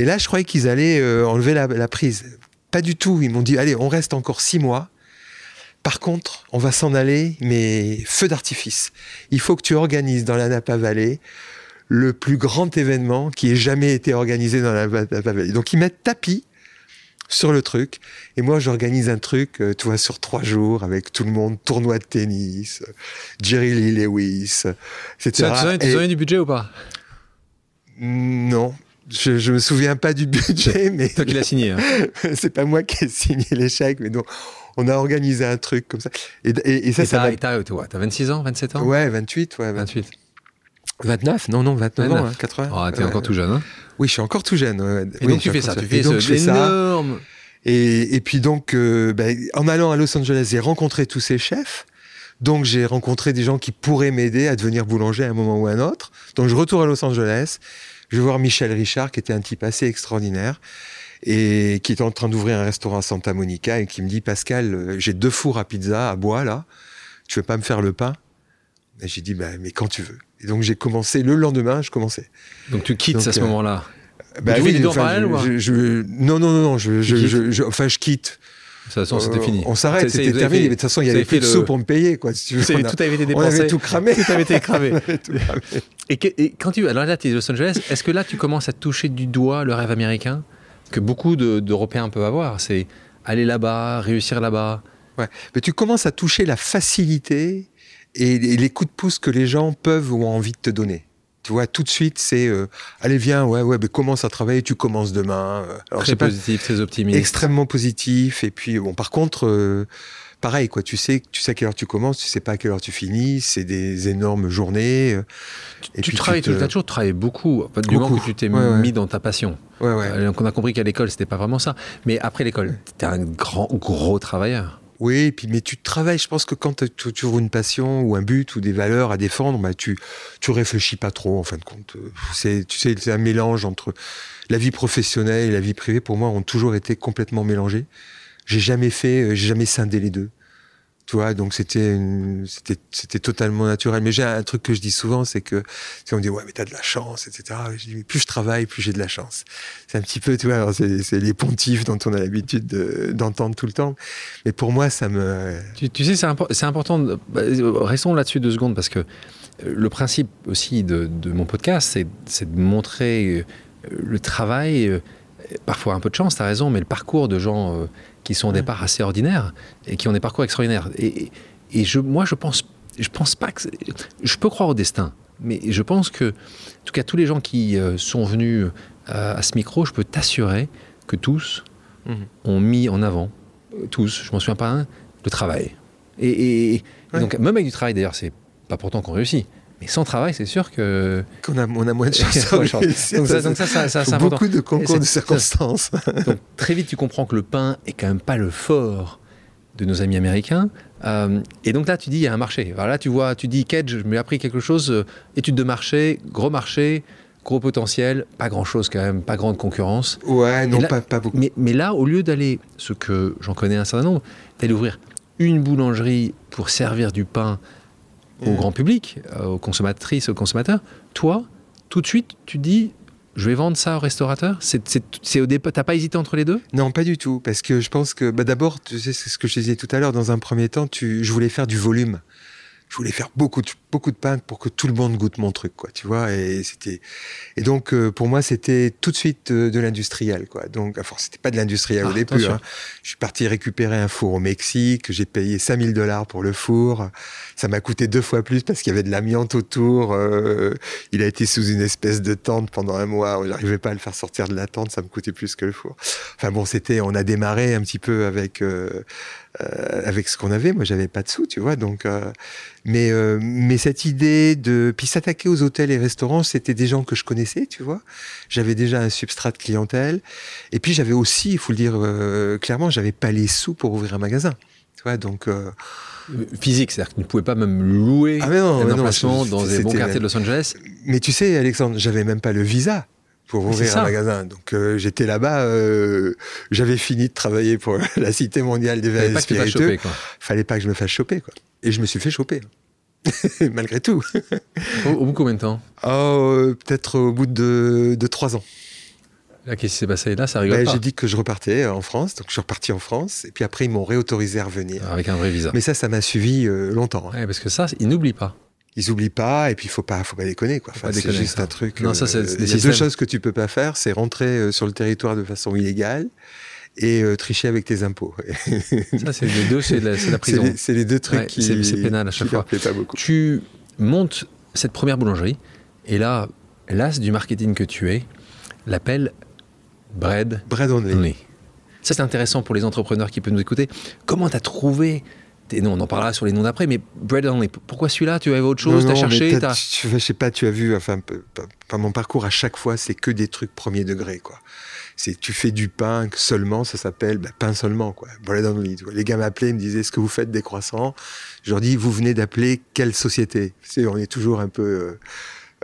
Et là, je croyais qu'ils allaient euh, enlever la, la, prise. Pas du tout. Ils m'ont dit, allez, on reste encore six mois. Par contre, on va s'en aller, mais feu d'artifice. Il faut que tu organises dans la Napa Valley le plus grand événement qui ait jamais été organisé dans la Napa Valley. Donc ils mettent tapis sur le truc. Et moi, j'organise un truc, euh, tu vois, sur trois jours avec tout le monde, tournoi de tennis, euh, Jerry Lee Lewis, etc. Tu as, tu as du budget ou pas? Non. je, je me souviens pas du budget, mais. Toi qui l'as signé. Hein. c'est pas moi qui ai signé l'échec, mais donc on a organisé un truc comme ça. Et, et, ça, ça T'as 26 ans, 27 ans? Ouais, 28, ouais. 28. 29 Non, non, 29, ans, 80. Hein, oh, t'es encore tout jeune, hein Oui, je suis encore tout jeune. Et donc tu fais ça, tu fais donc, ce énorme... Et, et, puis donc, euh, ben, en allant à Los Angeles, j'ai rencontré tous ces chefs. Donc j'ai rencontré des gens qui pourraient m'aider à devenir boulanger à un moment ou à un autre. Donc je retourne à Los Angeles. Je vais voir Michel Richard, qui était un type assez extraordinaire et qui est en train d'ouvrir un restaurant à Santa Monica et qui me dit Pascal, euh, j'ai deux fours à pizza à bois là, tu veux pas me faire le pain? Et j'ai dit bah, mais quand tu veux. Et donc j'ai commencé le lendemain, je commençais. Donc tu quittes à ce euh, moment-là. Bah, oui, les enfin, je, je, non non non non, je, je, enfin je quitte. De toute façon, c'était euh, fini. On s'arrête, c'était terminé. Mais de toute façon, il y avait plus de sous pour me payer, quoi. Si tu veux, on a, tout avait été dépensé. On avait tout cramé. tout avait été cramé. Et, et, quand tu, alors là, tu es Los Angeles. Est-ce que là, tu commences à toucher du doigt le rêve américain que beaucoup d'Européens peuvent avoir? C'est aller là-bas, réussir là-bas. Ouais. Mais tu commences à toucher la facilité et les coups de pouce que les gens peuvent ou ont envie de te donner. Tu vois, tout de suite, c'est euh, allez, viens, ouais, ouais, mais commence à travailler, tu commences demain. Alors, très positif, très optimiste. Extrêmement positif. Et puis, bon, par contre, euh, pareil, quoi. Tu sais, tu sais à quelle heure tu commences, tu sais pas à quelle heure tu finis. C'est des énormes journées. Euh, et tu, travailles, tu as toujours travaillé beaucoup. du moment que tu t'es mis dans ta passion. Ouais, ouais. Euh, donc on a compris qu'à l'école, c'était pas vraiment ça. Mais après l'école, tu es un grand, gros travailleur. Oui, et puis, mais tu travailles. Je pense que quand tu toujours une passion ou un but ou des valeurs à défendre, bah, tu, tu réfléchis pas trop, en fin de compte. C'est, tu sais, c'est un mélange entre la vie professionnelle et la vie privée. Pour moi, ont toujours été complètement mélangés. J'ai jamais fait, euh, j'ai jamais scindé les deux. Donc c'était totalement naturel. Mais j'ai un truc que je dis souvent, c'est que si on me dit ouais mais t'as de la chance, etc. Je dis mais plus je travaille, plus j'ai de la chance. C'est un petit peu, tu vois, c'est les pontifs dont on a l'habitude d'entendre tout le temps. Mais pour moi, ça me. Tu, sais, c'est important. Bah, restons là-dessus deux secondes parce que le principe aussi de, de mon podcast, c'est de montrer euh, le travail, euh, parfois un peu de chance, tu as raison, mais le parcours de gens qui sont au départ assez ordinaires et qui ont des parcours extraordinaires. Et, et je, moi, je pense, je pense pas que. Je peux croire au destin, mais je pense que, en tout cas, tous les gens qui euh, sont venus euh, à ce micro, je peux t'assurer que tous mhm. ont mis en avant, euh, tous, je m'en souviens pas un, le travail. Et, donc, même avec du travail, d'ailleurs, c'est pas pourtant qu'on réussit. Mais sans travail, c'est sûr que. Qu'on a, on a moins de chance. donc, ça, donc ça, ça, ça c'est Beaucoup de concours de circonstances. donc, très vite, tu comprends que le pain est quand même pas le fort de nos amis américains. Euh, et donc là, tu dis, il y a un marché. Alors là, tu vois, tu dis, Kedge, je m'ai appris quelque chose, euh, étude de marché, gros marché, gros potentiel, pas grand-chose quand même, pas grande concurrence. Ouais, non, pas, pas, beaucoup. Mais, mais là, au lieu d'aller, ce que j'en connais un certain nombre, d'aller ouvrir une boulangerie pour servir du pain au grand public, euh, aux consommatrices, aux consommateurs. Toi, tout de suite, tu dis je vais vendre ça au restaurateur? C'est au départ, t'as pas hésité entre les deux? Non, pas du tout, parce que je pense que bah d'abord, tu sais, c'est ce que je disais tout à l'heure. Dans un premier temps, tu, je voulais faire du volume je voulais faire beaucoup de, beaucoup de pain pour que tout le monde goûte mon truc, quoi, tu vois. Et c'était, et donc, euh, pour moi, c'était tout de suite euh, de l'industriel, quoi. Donc, enfin, c'était pas de l'industriel au ah, début. Hein. Je suis parti récupérer un four au Mexique. J'ai payé 5000 dollars pour le four. Ça m'a coûté deux fois plus parce qu'il y avait de l'amiante autour. Euh, il a été sous une espèce de tente pendant un mois. J'arrivais pas à le faire sortir de la tente. Ça me coûtait plus que le four. Enfin bon, c'était, on a démarré un petit peu avec, avec ce qu'on avait. Moi, j'avais pas de sous, tu vois. Donc, mais mais cette idée de puis s'attaquer aux hôtels et restaurants, c'était des gens que je connaissais, tu vois. J'avais déjà un substrat de clientèle. Et puis j'avais aussi, il faut le dire clairement, j'avais pas les sous pour ouvrir un magasin, tu vois. Donc physique, c'est-à-dire que tu ne pouvais pas même louer ah non, un emplacement dans des bons quartiers de Los Angeles. Mais tu sais, Alexandre, j'avais même pas le visa pour ouvrir un magasin. Donc euh, j'étais là-bas, euh, j'avais fini de travailler pour la Cité mondiale des et spiritueux. Fallait pas que je me fasse choper, quoi. Et je me suis fait choper. Malgré tout. au, bout de combien de temps Oh, peut-être au bout de, de trois ans. Qu'est-ce qui s'est passé là Ça rigole ben, J'ai dit que je repartais en France, donc je suis reparti en France, et puis après ils m'ont réautorisé à revenir. Avec un vrai visa. Mais ça, ça m'a suivi euh, longtemps. Hein. parce que ça, ils n'oublient pas ils oublient pas et puis il faut pas faut pas déconner quoi c'est juste un truc non, ça, euh, il y a deux choses que tu peux pas faire c'est rentrer euh, sur le territoire de façon illégale et euh, tricher avec tes impôts ça c'est les deux c'est la, la, prison c'est les, deux trucs qui c'est pénal à chaque fois pas beaucoup. tu montes cette première boulangerie et là l'as du marketing que tu es l'appelle bread, bread only. Ça, c'est intéressant pour les entrepreneurs qui peuvent nous écouter. Comment tu as trouvé non, on en parlera sur les noms d'après, mais Bread Only, pourquoi celui-là? Tu avais autre chose Tu as cherché Tu Je sais pas, tu as vu, enfin, par mon parcours, à chaque fois, c'est que des trucs premier degré, quoi. C'est tu fais du pain seulement, ça s'appelle ben, pain seulement, quoi. Bread Only. Les gars m'appelaient, ils me disaient Est-ce que vous faites des croissants? Je leur dis Vous venez d'appeler quelle société? On est toujours un peu. Euh,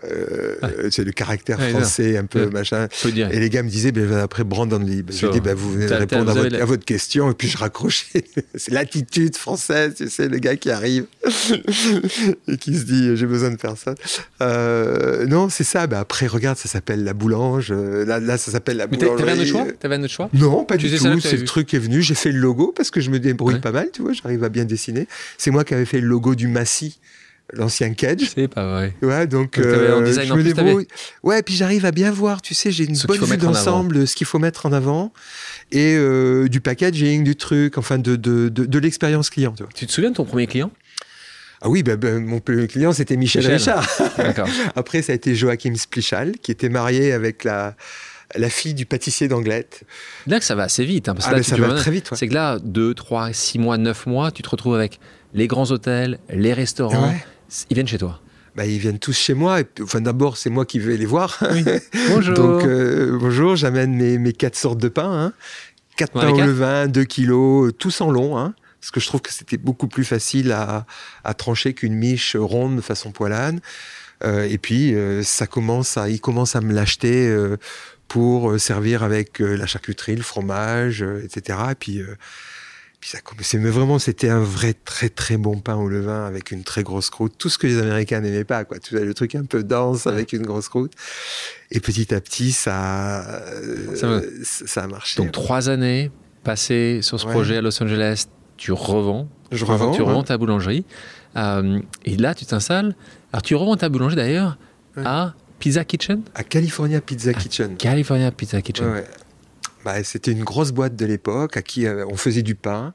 euh, c'est le caractère français, un peu machin. Et les gars me disaient, ben, après Brandon Lee. Ben, je dis, ben, vous venez de répondre à votre, question, et puis je raccrochais. c'est l'attitude française, tu sais, le gars qui arrive et qui se dit, j'ai besoin de personne. Euh, non, c'est ça. Ben, après, regarde, ça s'appelle la boulange. Euh, là, là ça s'appelle la boulangerie. T'avais un autre choix? T'avais un autre choix? Non, pas du tout. C'est le truc qui est venu. J'ai fait le logo parce que je me débrouille pas mal, tu vois. J'arrive à bien dessiner. C'est moi qui avais fait le logo du Massy l'ancien Cage. C'est pas vrai. Ouais, donc, euh, je me débrouille. Ouais, puis j'arrive à bien voir, tu sais, j'ai une bonne vue d'ensemble, ce qu'il faut mettre en avant, et euh, du packaging, du truc, enfin de, de, de, l'expérience client. Tu, vois. tu, te souviens de ton premier client? Ah oui, ben, ben, mon premier client, c'était Michel, Richard. Après, ça a été Joachim Splichal, qui était marié avec la, la fille du pâtissier d'Anglette. Là, que ça va assez vite. Hein, parce ah, là, ça va très vite. C'est que là, 2, 3, 6 mois, 9 mois, tu te retrouves avec les grands hôtels, les restaurants. Ils viennent chez toi bah, ils viennent tous chez moi. enfin, d'abord, c'est moi qui vais les voir. Bonjour. Donc, euh, bonjour, j'amène mes, mes, quatre sortes de pain. Hein. Quatre pains au levain, deux kilos, tous en long. Hein. parce que je trouve que c'était beaucoup plus facile à, à trancher qu'une miche ronde façon poilane. Euh, et puis, euh, ça commence à, ils commencent à me l'acheter pour servir avec la charcuterie, le fromage, etc. Et puis ça mais vraiment, c'était un vrai très très bon pain au levain avec une très grosse croûte. Tout ce que les Américains n'aimaient pas, quoi. Tout le truc un peu dense avec une grosse croûte. Et petit à petit, ça, ça, ça, a marché. Donc trois années passées sur ce projet à Los Angeles, tu revends. Je revends. Tu revends ta boulangerie. Euh, et là, tu t'installes. Alors, tu revends ta boulangerie d'ailleurs à Pizza Kitchen À California Pizza Kitchen. California Pizza Kitchen. Ouais. Bah, c'était une grosse boîte de l'époque à qui euh, on faisait du pain.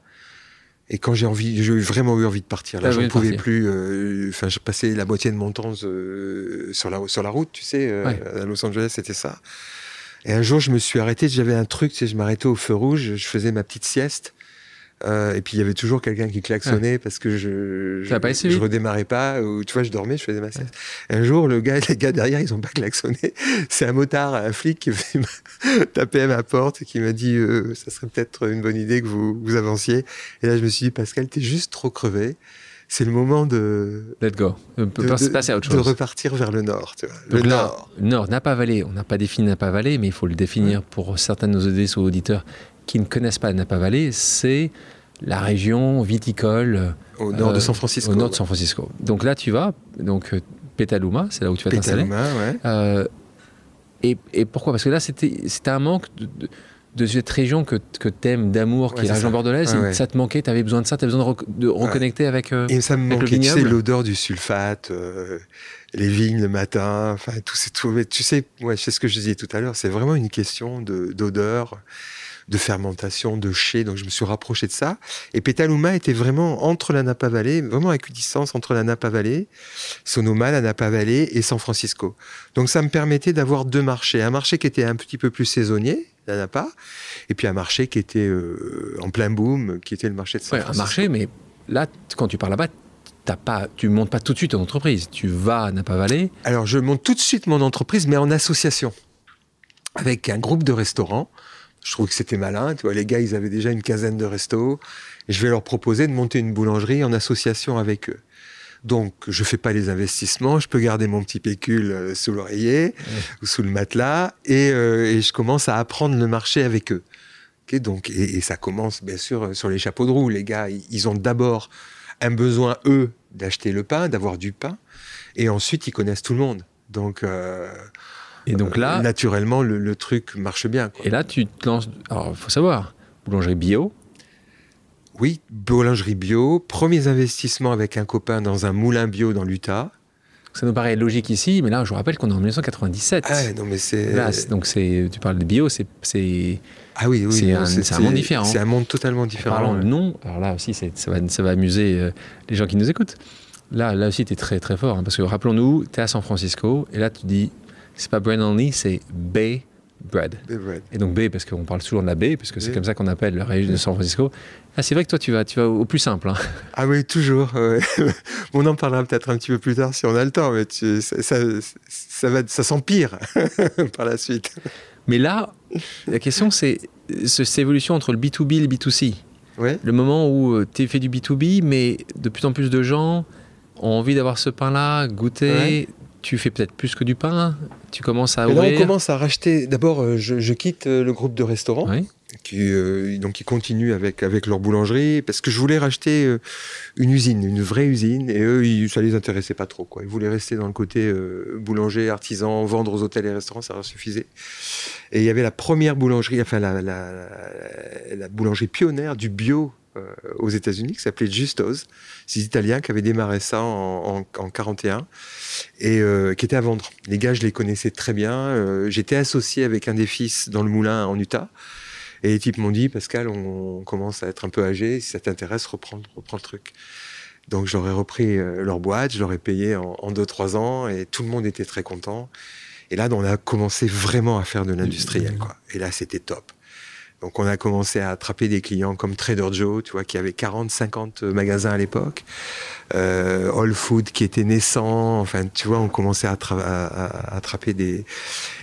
Et quand j'ai envie, j'ai vraiment eu envie de partir. Là, je ne pouvais plus. Euh, enfin, je passais la moitié de mon temps euh, sur la sur la route, tu sais, à Los Angeles, c'était ça. Et un jour, je me suis arrêté. J'avais un truc, tu sais, je m'arrêtais au feu rouge, je faisais ma petite sieste. Euh, et puis il y avait toujours quelqu'un qui klaxonnait parce que je je, pas je redémarrais pas ou tu vois je dormais je faisais ma sieste. Un jour le gars les gars derrière ils ont pas klaxonné. C'est un motard un flic qui est taper à ma porte et qui m'a dit euh, ça serait peut-être une bonne idée que vous vous avanciez. Et là je me suis dit Pascal t'es juste trop crevé. C'est le moment de let go, de, passer à autre chose, de repartir vers le nord. Tu vois. le nord. Nord, Napa Valley. On n'a pas défini Napa Valley, mais il faut le définir pour certains de nos auditeurs qui ne connaissent pas Napa Valley, c'est la région viticole. Au nord de euh, San Francisco. Au nord de San Francisco. Donc là, tu vas, donc euh, Petaluma, c'est là où tu vas t'installer. Petaluma, ouais. Euh, et, et, pourquoi? Parce que là, c'était un manque de, de, cette région que, que aimes d'amour, qui est la région bordelaise. Ça te manquait, tu avais besoin de ça, tu avais besoin de, reconnecter avec. et ça me manquait, tu sais, l'odeur du sulfate. les vignes le matin, enfin tout c'est tout. Mais tu sais, ouais, c'est ce que je disais tout à l'heure, c'est vraiment une question d'odeur de fermentation, de chai. Donc je me suis rapproché de ça. Et Petaluma était vraiment entre la Napa Valley, vraiment à équidistance entre la Napa Valley, Sonoma, la Napa Valley et San Francisco. Donc ça me permettait d'avoir deux marchés. Un marché qui était un petit peu plus saisonnier, la Napa, et puis un marché qui était euh, en plein boom, qui était le marché de San ouais, Un marché, mais là, quand tu parles là-bas, tu pas, tu montes pas tout de suite ton entreprise. Tu vas à Napa Valley. Alors je monte tout de suite mon entreprise, mais en association avec un groupe de restaurants je trouve que c'était malin. Tu vois, les gars, ils avaient déjà une quinzaine de restos. Et je vais leur proposer de monter une boulangerie en association avec eux. Donc, je fais pas les investissements, je peux garder mon petit pécule euh, sous l'oreiller ou sous le matelas, euh, et, je commence à apprendre le marché avec eux. donc, et, ça commence bien sûr sur les chapeaux de roue. Les gars, ils ont d'abord un besoin eux d'acheter le pain, d'avoir du pain, et ensuite ils connaissent tout le monde. Donc, euh, et donc là. Euh, naturellement, le, truc marche bien. Et là, tu te lances. Alors, il faut savoir, boulangerie bio. Oui, boulangerie bio. Premiers investissements avec un copain dans un moulin bio dans l'Utah. Ça nous paraît logique ici, mais là, je vous rappelle qu'on est en 1997. Ah, non, mais c'est. donc, c'est, tu parles de bio, c'est. Ah oui, oui. C'est, un, monde différent. C'est un monde totalement différent. Parlons de nom, alors là aussi, ça, va, ça va amuser euh, les gens qui nous écoutent. Là, là aussi, tu es très, très fort. Hein, parce que rappelons-nous, tu es à San Francisco, et là, tu dis c'est pas Brandon Lee, c'est Bay bread. Et donc B, parce qu'on parle toujours de la baie, parce que c'est comme ça qu'on appelle la région de San Francisco. Ah, c'est vrai que toi, tu vas, tu vas au plus simple. Hein. Ah oui, toujours. on en parlera peut-être un petit peu plus tard si on a le temps, mais ça, ça, va, ça s'empire par la suite. Mais là, la question, c'est cette évolution entre le B2B et le B2C. Le moment où euh, tu fais du B2B, mais de plus en plus de gens ont envie d'avoir ce pain-là, goûter. Tu fais peut-être plus que du pain. Tu commences à ouvrir. Là, on commence à racheter. D'abord, euh, je, quitte euh, le groupe de restaurants. Qui, donc qui continuent avec, avec leur boulangerie, parce que je voulais racheter une usine, une vraie usine, et eux, ils, ça les intéressait pas trop. Quoi. Ils voulaient rester dans le côté boulanger, artisan, vendre aux hôtels et restaurants, ça leur suffisait. Et il y avait la première boulangerie, enfin la, la, boulangerie pionnière du bio euh, aux États-Unis qui s'appelait Justos. C'est des Italiens qui avaient démarré ça en, en, 41 et euh, qui était à vendre. Les gars, je les connaissais très bien. Euh, j'étais associé avec un des fils dans le moulin en Utah. Et les types m'ont dit, Pascal, on, commence à être un peu âgé. Si ça t'intéresse, reprends, reprends le truc. Donc j'aurais repris leur boîte, je leur ai payé en 2-3 ans et tout le monde était très content. Et là, on a commencé vraiment à faire de l'industriel, quoi. Et là, c'était top. Donc, on a commencé à attraper des clients comme Trader Joe, tu vois, qui avait 40, 50 magasins à l'époque. Euh, All Food qui était naissant. Enfin, tu vois, on commençait à, attraper des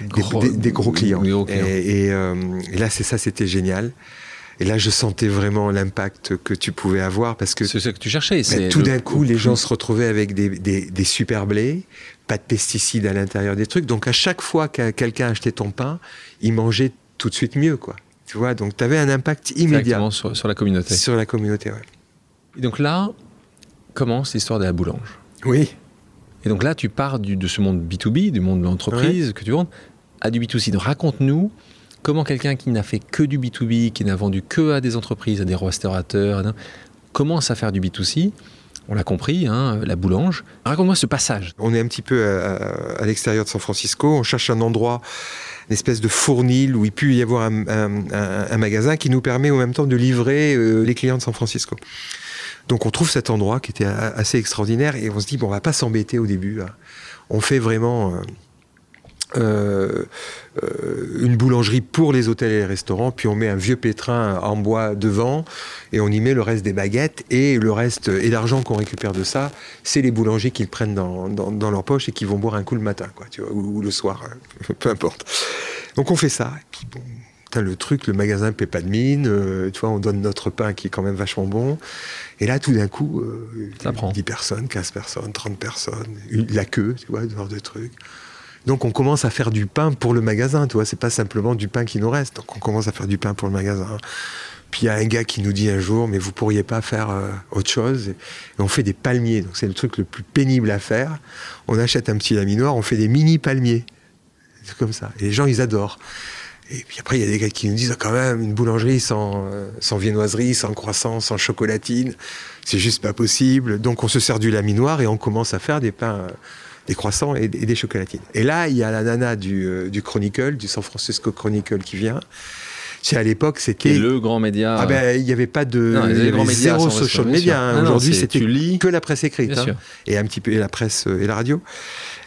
des, gros clients. Et, euh, et, là, c'est ça, c'était génial. Et là, je sentais vraiment l'impact que tu pouvais avoir parce que. C'est ce que tu cherchais. Ben, tout d'un coup, les gens se retrouvaient avec des, des, super blés, pas de pesticides à l'intérieur des trucs. Donc, à chaque fois que quelqu'un achetait ton pain, il mangeait tout de suite mieux, quoi. Tu vois, donc tu avais un impact immédiat. Sur, sur, la communauté. Sur la communauté, ouais. Et donc là, commence l'histoire de la boulange. Oui. Et donc là, tu pars du, de ce monde B2B, du monde de l'entreprise que tu vends, à du B2C. Donc raconte-nous Comment quelqu'un qui n'a fait que du B2B, qui n'a vendu que à des entreprises, à des restaurateurs, commence à faire du B2C on l'a compris, hein, la boulange. Raconte-moi ce passage. On est un petit peu à, l'extérieur de San Francisco. On cherche un endroit, espèce de fournil où il peut y avoir un, magasin qui nous permet en même temps de livrer euh, les clients de San Francisco. Donc on trouve cet endroit qui était assez extraordinaire et on se dit bon on va pas s'embêter au début. On fait vraiment euh, euh, euh, une boulangerie pour les hôtels et les restaurants, puis on met un vieux pétrin en bois devant et on y met le reste des baguettes et le reste et l'argent qu'on récupère de ça, c'est les boulangers qui le prennent dans, dans, leur poche et qui vont boire un coup le matin, quoi, tu vois, ou, le soir, hein, peu importe. Donc on fait ça. Et puis bon, le truc, le magasin paie pas de mine, euh, tu vois, on donne notre pain qui est quand même vachement bon. Et là, tout d'un coup, 10 personnes, 15 personnes, 30 personnes, la queue, tu vois, ce genre de trucs. Donc on commence à faire du pain pour le magasin, tu vois, c'est pas simplement du pain qui nous reste. Donc on commence à faire du pain pour le magasin. Puis il y a un gars qui nous dit un jour, mais vous pourriez pas faire euh, autre chose? Et, on fait des palmiers, donc c'est le truc le plus pénible à faire. On achète un petit laminoir, on fait des mini palmiers. C'est comme ça. Et les gens, ils adorent. Et puis après, il y a des gars qui nous disent, ah, quand même, une boulangerie sans, euh, sans viennoiserie, sans croissant, sans chocolatine, c'est juste pas possible. Donc on se sert du laminoir et on commence à faire des pains. Euh, des croissants et, des chocolatines. Et là, il y a la nana du, euh, du Chronicle, du San Francisco Chronicle qui vient. C'est à l'époque, c'était le grand média. Ah ben, il n'y avait pas de non, il y avait zéro social media. Hein. Aujourd'hui, c'était que la presse écrite hein. et un petit peu et la presse euh, et la radio.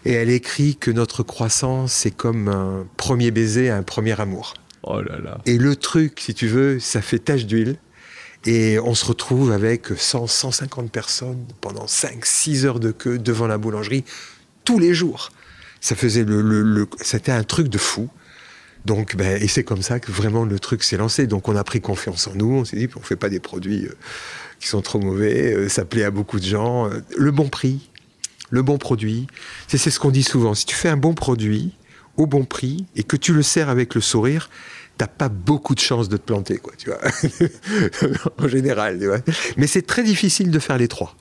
Et elle écrit que notre croissance, c'est comme un premier baiser, un premier amour. Oh là là. Et le truc, si tu veux, ça fait tache d'huile. Et on se retrouve avec 100, 150 personnes pendant 5, 6 heures de queue devant la boulangerie tous les jours. Ça faisait le, c'était un truc de fou. Donc, ben, et c'est comme ça que vraiment le truc s'est lancé. Donc, on a pris confiance en nous. On s'est dit, on fait pas des produits euh, qui sont trop mauvais. Euh, ça plaît à beaucoup de gens. Euh, le bon prix, le bon produit. C'est ce qu'on dit souvent. Si tu fais un bon produit au bon prix et que tu le sers avec le sourire, t'as pas beaucoup de chances de te planter, quoi. Tu vois, en général. Tu vois Mais c'est très difficile de faire les trois.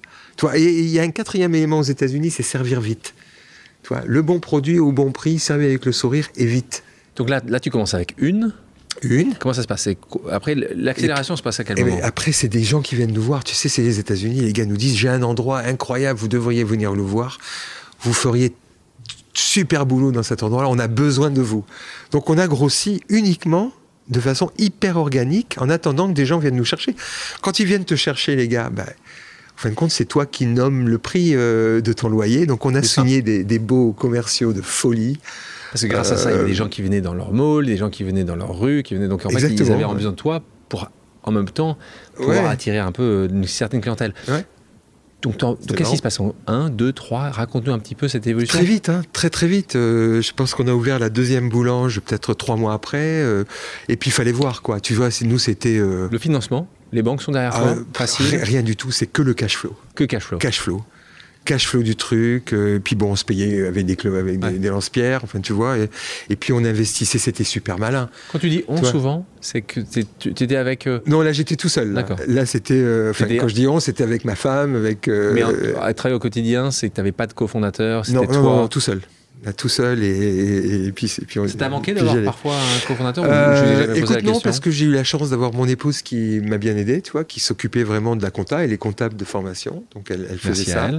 Et il y a un quatrième élément aux États-Unis, c'est servir vite. Toi, le bon produit au bon prix, servi avec le sourire et vite. Donc là, là tu commences avec une. Une. Comment ça se passe? Après, l'accélération se passe à quel eh ben, moment? Après, c'est des gens qui viennent nous voir. Tu sais, c'est les États-Unis. Les gars nous disent J'ai un endroit incroyable, vous devriez venir le voir. Vous feriez super boulot dans cet endroit-là. On a besoin de vous. Donc, on a grossi uniquement de façon hyper organique en attendant que des gens viennent nous chercher. Quand ils viennent te chercher, les gars, ben, En fin de compte, c'est toi qui nommes le prix euh, de ton loyer. Donc, on a signé des, des, beaux commerciaux de folie. Parce que grâce à ça, il y avait des gens qui venaient dans leur mall, des gens qui venaient dans leur rue, qui venaient. Donc, en fait, ils avaient besoin de toi pour, en même temps, pouvoir attirer un peu une certaine clientèle. Ouais. Donc, qu'est-ce qui se passe en 1, 2, 3 Raconte-nous un petit peu cette évolution. Très vite, hein, très très vite. Euh, je pense qu'on a ouvert la deuxième boulange peut-être trois mois après. Euh, et puis il fallait voir quoi. Tu vois, nous c'était. Euh, le financement Les banques sont derrière toi ah, Rien du tout, c'est que le cash flow. Que cash flow. Cash flow cash flow du truc. Euh, puis bon, on se payait avec des clubs, avec des, lance-pierres, enfin tu vois. Et, puis on investissait, c'était super malin. Quand tu dis on souvent, c'est que tu étais avec. Euh, non, là j'étais tout seul. Là, là c'était. Euh, quand je dis on, c'était avec ma femme, avec. Mais à travailler au quotidien, c'est que tu n'avais pas de cofondateur, c'était toi. Non, non, tout seul. Là, tout seul et, et, puis, puis on, Ça manqué d'avoir parfois un cofondateur euh, Écoute, non, parce que j'ai eu la chance d'avoir mon épouse qui m'a bien aidé, tu vois, qui s'occupait vraiment de la compta. Elle est comptable de formation, donc elle, elle faisait ça.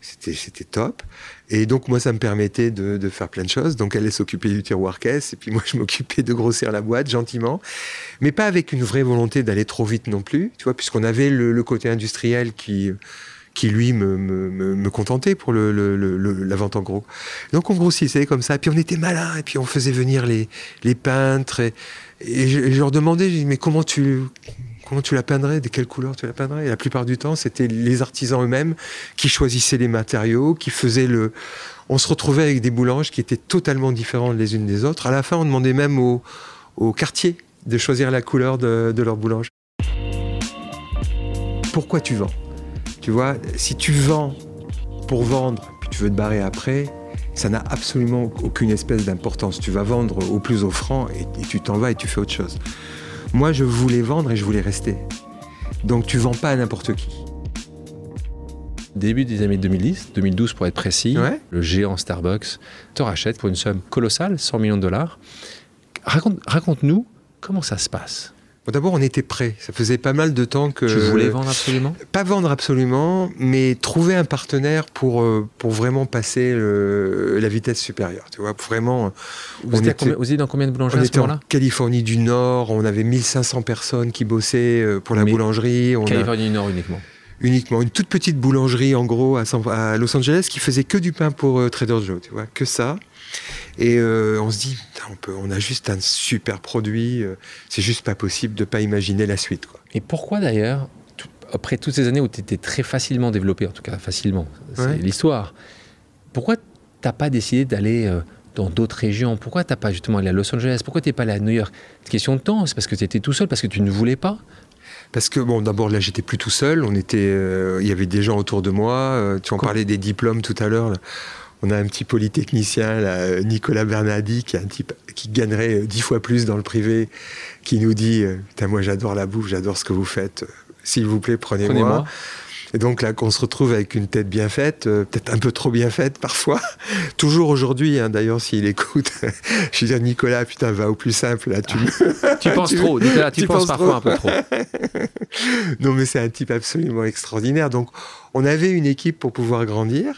C'était top. Et donc, moi, ça me permettait de, de faire plein de choses. Donc, elle s'occupait du tiroir caisse, et puis moi, je m'occupais de grossir la boîte gentiment, mais pas avec une vraie volonté d'aller trop vite non plus, tu vois, puisqu'on avait le, le, côté industriel qui, qui lui, me, me, contentait pour le, le, la vente en gros. Donc, on grossissait comme ça, et puis on était malin, et puis on faisait venir les, les peintres, et, et je, leur demandais, mais comment tu comment tu la peindrais, de quelle couleur tu la peindrais? Et la plupart du temps, c'était les artisans eux-mêmes qui choisissaient les matériaux, qui faisaient le. On se retrouvait avec des boulanges qui étaient totalement différentes les unes des autres. À la fin, on demandait même au, quartier de choisir la couleur de, de leur boulange. Pourquoi tu vends? Tu vois, si tu vends pour vendre, puis tu veux te barrer après, ça n'a absolument aucune espèce d'importance. Tu vas vendre au plus offrant et, et tu t'en vas et tu fais autre chose. Moi, je voulais vendre et je voulais rester. Donc tu vends pas à n'importe qui. Début des années 2010, 2012 pour être précis, le géant Starbucks te rachète pour une somme colossale, 100 millions de dollars. Raconte-nous comment ça se passe. D'abord, on était prêts. Ça faisait pas mal de temps que. Tu voulais vendre absolument? Pas vendre absolument, mais trouver un partenaire pour, euh, pour vraiment passer la vitesse supérieure. Tu vois, vraiment. Vous, étiez, dans combien de boulangeries On à ce était en Californie du Nord. On avait 1500 personnes qui bossaient euh, pour la boulangerie. On Californie du Nord uniquement? Uniquement une toute petite boulangerie en gros à, à Los Angeles qui faisait que du pain pour euh, Trader Joe, tu vois, que ça. Et euh, on se dit, on, peut, on a juste un super produit, euh, c'est juste pas possible de pas imaginer la suite. Quoi. Et pourquoi d'ailleurs, après toutes ces années où tu étais très facilement développé, en tout cas facilement, c'est l'histoire, pourquoi t'as pas décidé d'aller euh, dans d'autres régions? Pourquoi t'as pas justement allé à Los Angeles? Pourquoi t'es pas allé à New York? C'est question de temps, c'est parce que tu étais tout seul, parce que tu ne voulais pas? Parce que bon, d'abord là, j'étais plus tout seul. On était, il y avait des gens autour de moi. tu en parlais des diplômes tout à l'heure on a un petit polytechnicien, Nicolas Bernardi, qui est un type qui gagnerait euh, dix fois plus dans le privé, qui nous dit euh, Moi, j'adore la bouffe, j'adore ce que vous faites. S'il vous plaît, prenez-moi. et donc là, qu'on se retrouve avec une tête bien faite, euh, peut-être un peu trop bien faite parfois. Toujours aujourd'hui, hein, d'ailleurs, s'il écoute, je dis Nicolas, putain, va au plus simple. Là, tu, tu penses trop, Nicolas, tu, penses, parfois un peu trop. non, mais c'est un type absolument extraordinaire. Donc, on avait une équipe pour pouvoir grandir.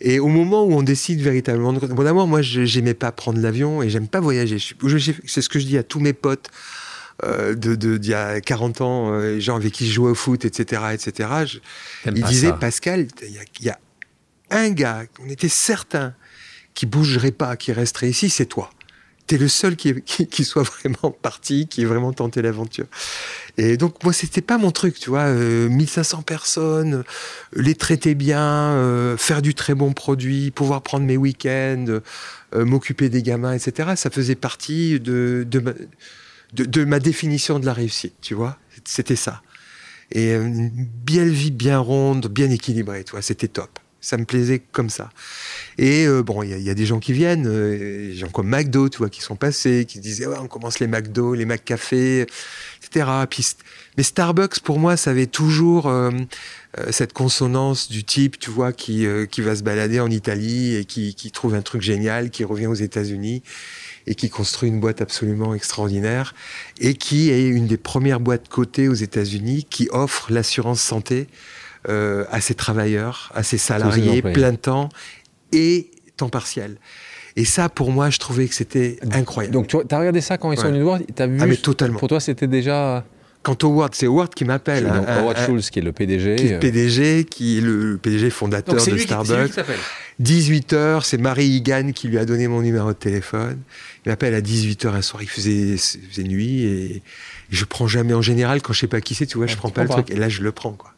Et au moment où on décide véritablement de... Bon, d'abord, moi, j'aimais pas prendre l'avion et j'aime pas voyager. C'est ce que je dis à tous mes potes euh, de d'il y a 40 ans, euh, les gens avec qui je jouais au foot, etc., etc. ils disaient, Pascal, il y, a un gars, on était certain, qui bougerait pas, qui resterait ici, c'est toi t'es le seul qui, qui, soit vraiment parti, qui ait vraiment tenté l'aventure. Et donc, moi, c'était pas mon truc, tu vois. 1500 euh, personnes, euh, les traiter bien, euh, faire du très bon produit, pouvoir prendre mes week-ends, m'occuper des gamins, etc. Ça faisait partie de, de, ma, de, ma définition de la réussite, tu vois. C'était ça. Et une belle vie bien ronde, bien équilibrée, tu vois. C'était top ça me plaisait comme ça. Et euh, bon, il y, a des gens qui viennent, euh, gens comme McDo, tu vois, qui sont passés, qui disaient on commence les McDo, les McCafé, etc. mais Starbucks, pour moi, ça avait toujours euh, cette consonance du type, tu vois, qui, qui va se balader en Italie et qui, qui trouve un truc génial, qui revient aux États-Unis et qui construit une boîte absolument extraordinaire et qui est une des premières boîtes cotées aux États-Unis qui offre l'assurance santé euh, à ses travailleurs, à ses salariés, plein temps et temps partiel. Et ça, pour moi, je trouvais que c'était incroyable. Donc, tu as regardé ça quand ils sont venus voir Tu as vu ah, mais totalement. Pour toi, c'était déjà quant au Howard, c'est Howard qui m'appelle. Donc, Howard Schultz, qui est le PDG. Qui est le PDG, qui est le PDG fondateur de Starbucks. 18h, c'est Marie Higan qui lui a donné mon numéro de téléphone. Il m'appelle à 18h un soir, il faisait, faisait nuit et, je prends jamais en général quand je sais pas qui c'est, tu vois, je prends pas le truc et là je le prends quoi.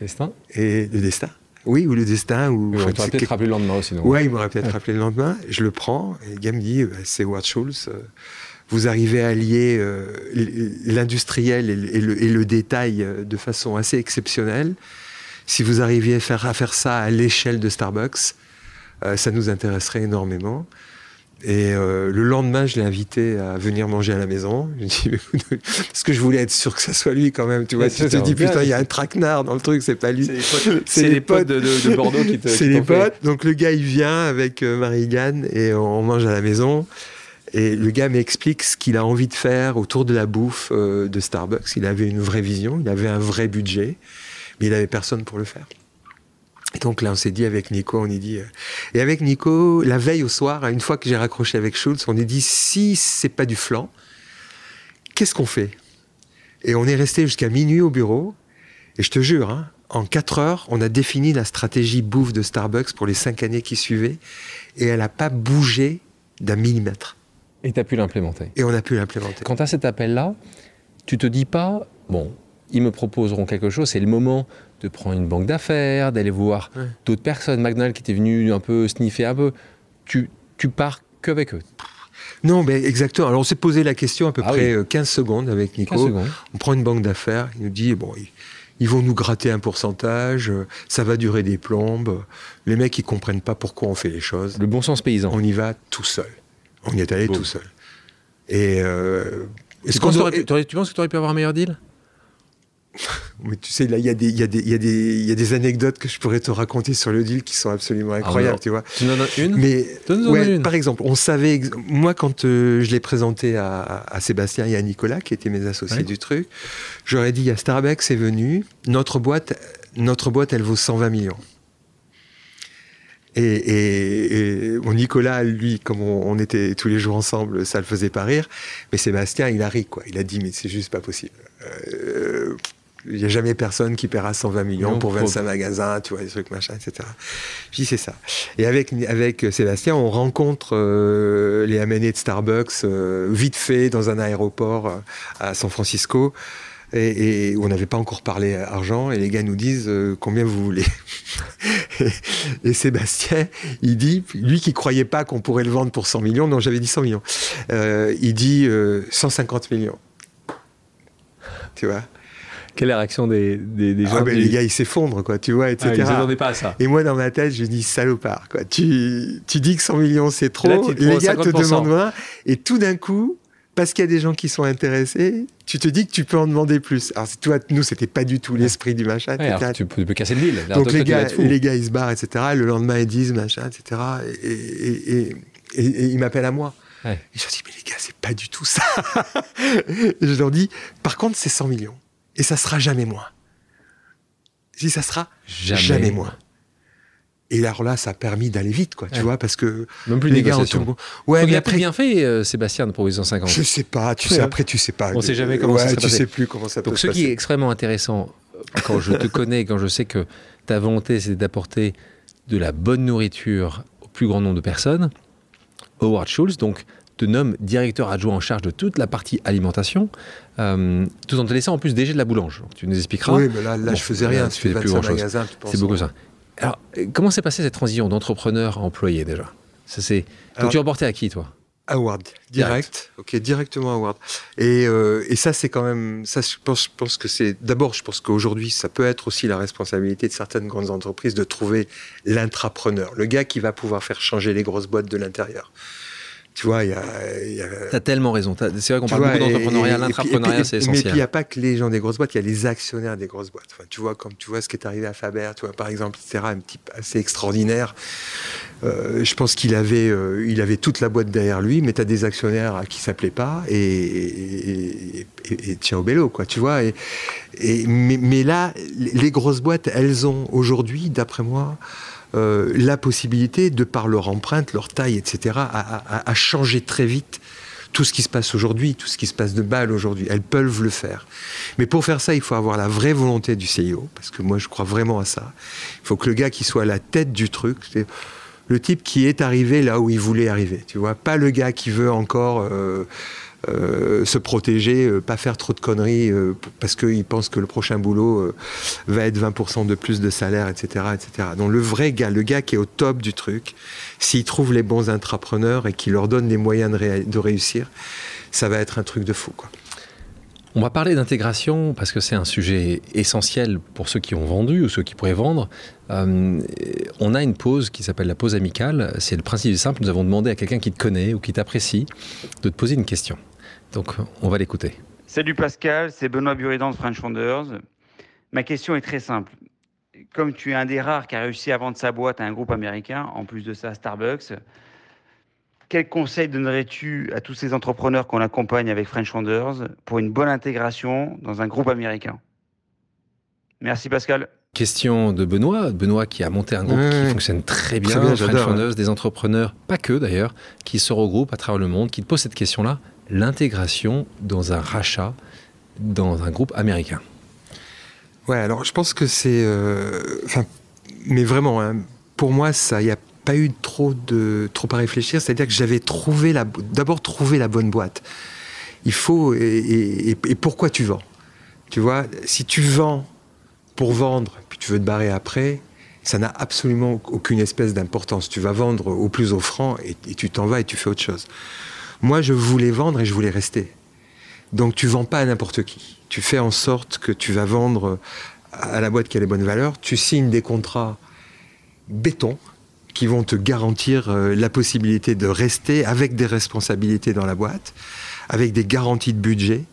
Destin Et le destin. Oui, ou le destin. Ou, il m'aurait peut-être rappelé le lendemain aussi. Oui, il m'aurait peut-être rappelé le lendemain. Je le prends et le gars me dit bah, c'est Howard Schultz. Euh, vous arrivez à lier euh, l'industriel et, le, détail euh, de façon assez exceptionnelle. Si vous arriviez à faire, à faire ça à l'échelle de Starbucks, ça nous intéresserait énormément. Et euh, le lendemain, je l'ai invité à venir manger à la maison. Je dit, parce que je voulais être sûr que ça soit lui quand même. Tu vois, tu te dis, putain, il y a un traquenard dans le truc, c'est pas lui. C'est les potes, de, Bordeaux qui te. C'est les potes. Donc le gars, il vient avec euh, Marie-Gann et on mange à la maison. Et le gars m'explique ce qu'il a envie de faire autour de la bouffe euh, de Starbucks. Il avait une vraie vision, il avait un vrai budget, mais il avait personne pour le faire. Et donc là, on s'est dit avec Nico, on est dit. Euh, et avec Nico, la veille au soir, une fois que j'ai raccroché avec Schultz, on est dit si c'est pas du flan, qu'est-ce qu'on fait? Et on est resté jusqu'à minuit au bureau. Et je te jure, hein, en quatre heures, on a défini la stratégie bouffe de Starbucks pour les cinq années qui suivaient. Et elle n'a pas bougé d'un millimètre. Et tu as pu l'implémenter. Et on a pu l'implémenter. Quant à cet appel-là, tu te dis pas, bon, ils me proposeront quelque chose, c'est le moment de prendre une banque d'affaires, d'aller voir d'autres personnes. McDonald's qui était venu un peu sniffer un peu. Tu, tu pars qu'avec eux. Non, mais exactement. Alors on s'est posé la question à peu ah près 15 euh, secondes avec Nico. On prend une banque d'affaires, il nous dit, bon, ils, vont nous gratter un pourcentage, euh, ça va durer des plombes. Les mecs, ils comprennent pas pourquoi on fait les choses. Le bon sens paysan. On y va tout seul. On y est allé tout seul. Et... Euh, tu, penses tu penses que tu aurais pu avoir un meilleur deal? mais tu sais, là, il y, a des anecdotes que je pourrais te raconter sur le deal qui sont absolument ah, incroyables, tu vois. Tu en as une? Mais, ouais, par exemple, on savait... Moi, quand euh, je l'ai présenté à, Sébastien et à Nicolas, qui étaient mes associés du truc, j'aurais dit, il y a Starbucks est venu, notre boîte, notre boîte, elle vaut 120 millions. Et, Nicolas, lui, comme on, était tous les jours ensemble, ça le faisait pas rire. Mais Sébastien, il a ri, quoi. Il a dit, mais c'est juste pas possible. Euh, il n'y a jamais personne qui paiera 120 millions pour 25 magasins, tu vois, des trucs machin, etc. Je dis c'est ça. Et avec, avec Sébastien, on rencontre euh, les amenés de Starbucks euh, vite fait dans un aéroport euh, à San Francisco. Et, et on n'avait pas encore parlé argent, et les gars nous disent combien vous voulez. et, Sébastien, il dit, lui qui croyait pas qu'on pourrait le vendre pour 100 millions, non, j'avais dit 100 millions, il dit 150 millions. Tu vois? Quelle est la réaction des, des, ah, gens Les gars, ils s'effondrent, quoi, tu vois, etc. Ah, ils pas à ça. Et moi, dans ma tête, je dis salopard, quoi. Tu, tu dis que 100 millions, c'est trop. les gars te demandent moins. Et tout d'un coup, parce qu'il y a des gens qui sont intéressés, tu te dis que tu peux en demander plus. Alors, toi, nous, c'était pas du tout l'esprit du machin. tu, peux, casser le deal. Donc, les, gars, les gars, ils se barrent, etc. Le lendemain, ils disent machin, etc. Et, et, ils m'appellent à moi. Et je dis, mais les gars, c'est pas du tout ça. et je leur dis, par contre, c'est 100 millions. Et ça sera jamais moins. Si ça sera jamais, moins. Et alors là, ça a permis d'aller vite, quoi, tu vois, parce que même plus les gars tout Ouais, mais après bien fait euh, Sébastien pour 850. Je sais pas, tu sais après tu sais pas. On sait jamais comment ça se Tu sais plus comment ça Donc ce qui est extrêmement intéressant quand je te connais, quand je sais que ta volonté c'est d'apporter de la bonne nourriture au plus grand nombre de personnes, Howard Schultz, donc te nomme directeur adjoint en charge de toute la partie alimentation, euh, tout en te laissant en plus déjà de la boulange. tu nous expliqueras. Oui, mais là, là je faisais rien. Tu fais plus grand chose. C'est beaucoup ça. Alors, comment s'est passée cette transition d'entrepreneur à employé déjà? Ça, c'est... Donc, tu reportais à qui, toi? Award, direct, ok, directement Award. Et, euh, et ça, c'est quand même, ça, je pense, je pense que c'est, d'abord, je pense qu'aujourd'hui, ça peut être aussi la responsabilité de certaines grandes entreprises de trouver l'intrapreneur, le gars qui va pouvoir faire changer les grosses boîtes de l'intérieur. Tu vois, il y a. T'as tellement raison. C'est vrai qu'on parle beaucoup d'entrepreneuriat. L'entrepreneuriat, c'est essentiel. Mais il n'y a pas que les gens des grosses boîtes, il y a les actionnaires des grosses boîtes. Enfin, tu vois, comme tu vois ce qui est arrivé à Faber, tu vois, par exemple, etc., un type assez extraordinaire. Euh, je pense qu'il avait, euh, il avait toute la boîte derrière lui, mais tu as des actionnaires à qui ça plaît pas, et, et, et, tiens au bélo, quoi, tu vois. Et, mais, mais là, les grosses boîtes, elles ont aujourd'hui, d'après moi, euh, la possibilité, de par leur empreinte, leur taille, etc., à, changer très vite tout ce qui se passe aujourd'hui, tout ce qui se passe de mal aujourd'hui. Elles peuvent le faire. Mais pour faire ça, il faut avoir la vraie volonté du CIO, parce que moi, je crois vraiment à ça. Il faut que le gars qui soit à la tête du truc, c'est le type qui est arrivé là où il voulait arriver. Tu vois, pas le gars qui veut encore. Euh, euh, se protéger, euh, pas faire trop de conneries euh, parce qu'il pense que le prochain boulot va être 20% de plus de salaire, etc., etc. Donc le vrai gars, le gars qui est au top du truc, s'il trouve les bons intrapreneurs et qui leur donne les moyens de, réussir, ça va être un truc de fou. On va parler d'intégration parce que c'est un sujet essentiel pour ceux qui ont vendu ou ceux qui pourraient vendre. on a une pause qui s'appelle la pause amicale. C'est le principe simple. Nous avons demandé à quelqu'un qui te connaît ou qui t'apprécie de te poser une question. Donc on va l'écouter. Salut Pascal, c'est Benoît Buridan de French Founders. Ma question est très simple. Comme tu es un des rares qui a réussi à vendre sa boîte à un groupe américain, en plus de ça Starbucks, quel conseil donnerais-tu à tous ces entrepreneurs qu'on accompagne avec French Founders pour une bonne intégration dans un groupe américain? Merci Pascal. Question de Benoît, Benoît qui a monté un groupe qui fonctionne très bien, très French Founders, des entrepreneurs, pas que d'ailleurs, qui se regroupent à travers le monde, qui te posent cette question-là l'intégration dans un rachat dans un groupe américain Ouais, alors je pense que c'est. Euh, mais vraiment, hein, pour moi, ça, il n'y a pas eu trop, de, trop à réfléchir. C'est-à-dire que j'avais trouvé d'abord trouvé la bonne boîte. Il faut. Et, pourquoi tu vends? Tu vois, si tu vends pour vendre, puis tu veux te barrer après, ça n'a absolument aucune espèce d'importance. Tu vas vendre au plus offrant et tu t'en vas et tu fais autre chose. Moi, je voulais vendre et je voulais rester. Donc tu vends pas à n'importe qui. Tu fais en sorte que tu vas vendre à la boîte qui a les bonnes valeurs. Tu signes des contrats béton qui vont te garantir euh, la possibilité de rester avec des responsabilités dans la boîte, avec des garanties de budget.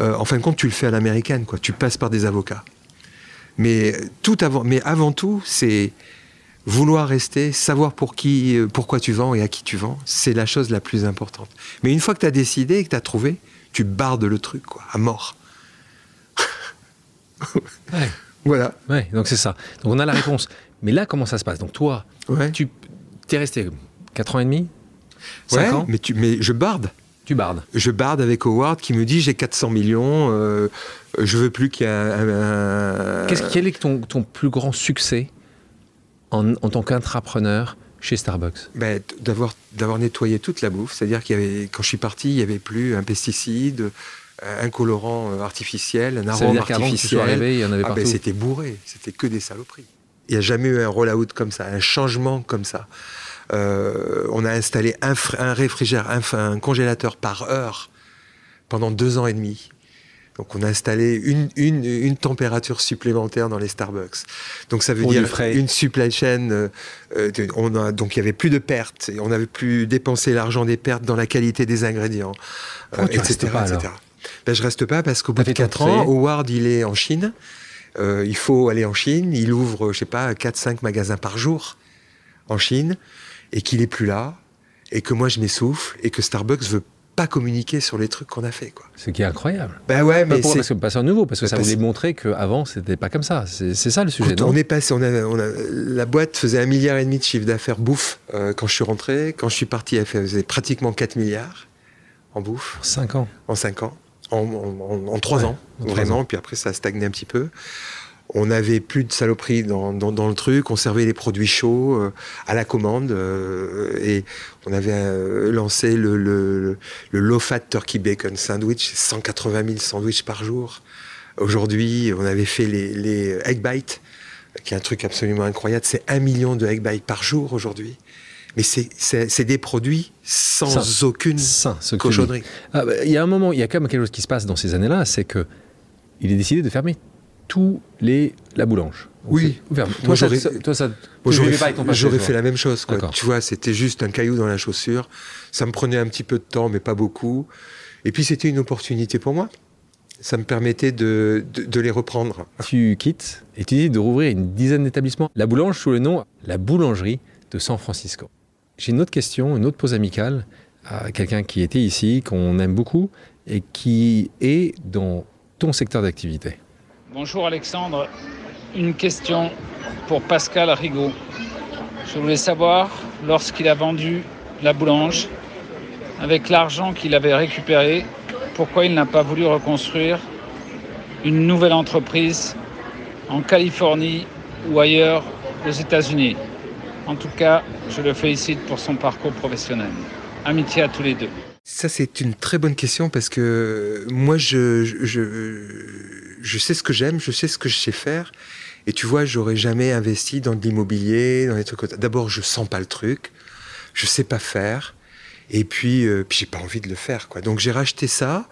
Euh, en fin de compte, tu le fais à l'américaine, quoi. Tu passes par des avocats. Mais tout avant, mais avant tout, c'est vouloir rester, savoir pour qui, euh, pourquoi tu vends et à qui tu vends, c'est la chose la plus importante. Mais une fois que tu as décidé et que tu as trouvé, tu bardes le truc, quoi, à mort. Voilà. Ouais, donc c'est ça. Donc on a la réponse. Mais là, comment ça se passe? Donc toi, tu es resté 4 ans et demi? 5 ans? mais, tu, mais je barde. Tu bardes. Je barde avec Howard qui me dit j'ai 400 millions, euh, je veux plus qu'il y ait un. Quel est ton, ton plus grand succès? En, tant qu'intrapreneur chez Starbucks ben, d'avoir, d'avoir nettoyé toute la bouffe. C'est-à-dire qu'il y avait, quand je suis parti, il n'y avait plus un pesticide, un colorant euh, artificiel, un arôme artificiel. Arrivé, il y en avait ah ben, c'était bourré, c'était que des saloperies. Il n'y a jamais eu un roll-out comme ça, un changement comme ça. Euh, on a installé un, un réfrigérateur, un, un, congélateur par heure pendant deux ans et demi. Donc on a installé une, une, une, température supplémentaire dans les Starbucks. Donc ça veut dire une supply chain. Euh, on a, donc il y avait plus de pertes. Et on n'avait plus dépensé l'argent des pertes dans la qualité des ingrédients, euh, etc. Pas, etc. Ben, je reste pas parce qu'au bout de 4 ans, Howard il est en Chine. Euh, il faut aller en Chine. Il ouvre, je sais pas, 4-5 magasins par jour en Chine et qu'il est plus là et que moi je m'essouffle et que Starbucks veut pas communiquer sur les trucs qu'on a fait. Quoi. Ce qui est incroyable. Ben ouais, mais c'est... Parce que passer nouveau, parce que ça voulait montrer qu'avant, c'était pas comme ça. C'est, ça le sujet, On est passé, on a, on a, la boîte faisait un milliard et demi de chiffre d'affaires bouffe euh, quand je suis rentré. Quand je suis parti, elle faisait pratiquement 4 milliards en bouffe. En 5 ans. En 5 ans. En, en, 3 ans, vraiment. Puis après, ça a stagné un petit peu on n'avait plus de saloperies dans, le truc, on servait les produits chauds euh, à la commande euh, et on avait euh, lancé le, le, low fat turkey bacon sandwich, 180 000 sandwichs par jour. Aujourd'hui, on avait fait les, egg bites, qui est un truc absolument incroyable. C'est un million de egg bites par jour aujourd'hui. Mais c'est des produits sans aucune cochonnerie. Ah, bah, il y a un moment, il y a quand même quelque chose qui se passe dans ces années-là, c'est que il est décidé de fermer tous les la boulange. oui. Toi, j'aurais, j'aurais fait la même chose. Quoi. Tu vois, c'était juste un caillou dans la chaussure. Ça me prenait un petit peu de temps, mais pas beaucoup. Et puis c'était une opportunité pour moi. Ça me permettait de, de, les reprendre. Tu quittes et tu dis de rouvrir une dizaine d'établissements. La boulange sous le nom La Boulangerie de San Francisco. J'ai une autre question, une autre pause amicale à quelqu'un qui était ici, qu'on aime beaucoup et qui est dans ton secteur d'activité. Bonjour Alexandre, une question pour Pascal Rigaud. Je voulais savoir, lorsqu'il a vendu la boulange avec l'argent qu'il avait récupéré, pourquoi il n'a pas voulu reconstruire une nouvelle entreprise en Californie ou ailleurs aux États-Unis. En tout cas, je le félicite pour son parcours professionnel. Amitié à tous les deux. Ça, c'est une très bonne question parce que moi, je, je, je sais ce que j'aime, je sais ce que je sais faire. Et tu vois, j'aurais jamais investi dans de l'immobilier, dans des trucs. D'abord, je sens pas le truc, je sais pas faire. Et puis, euh, puis j'ai pas envie de le faire, quoi. Donc j'ai racheté ça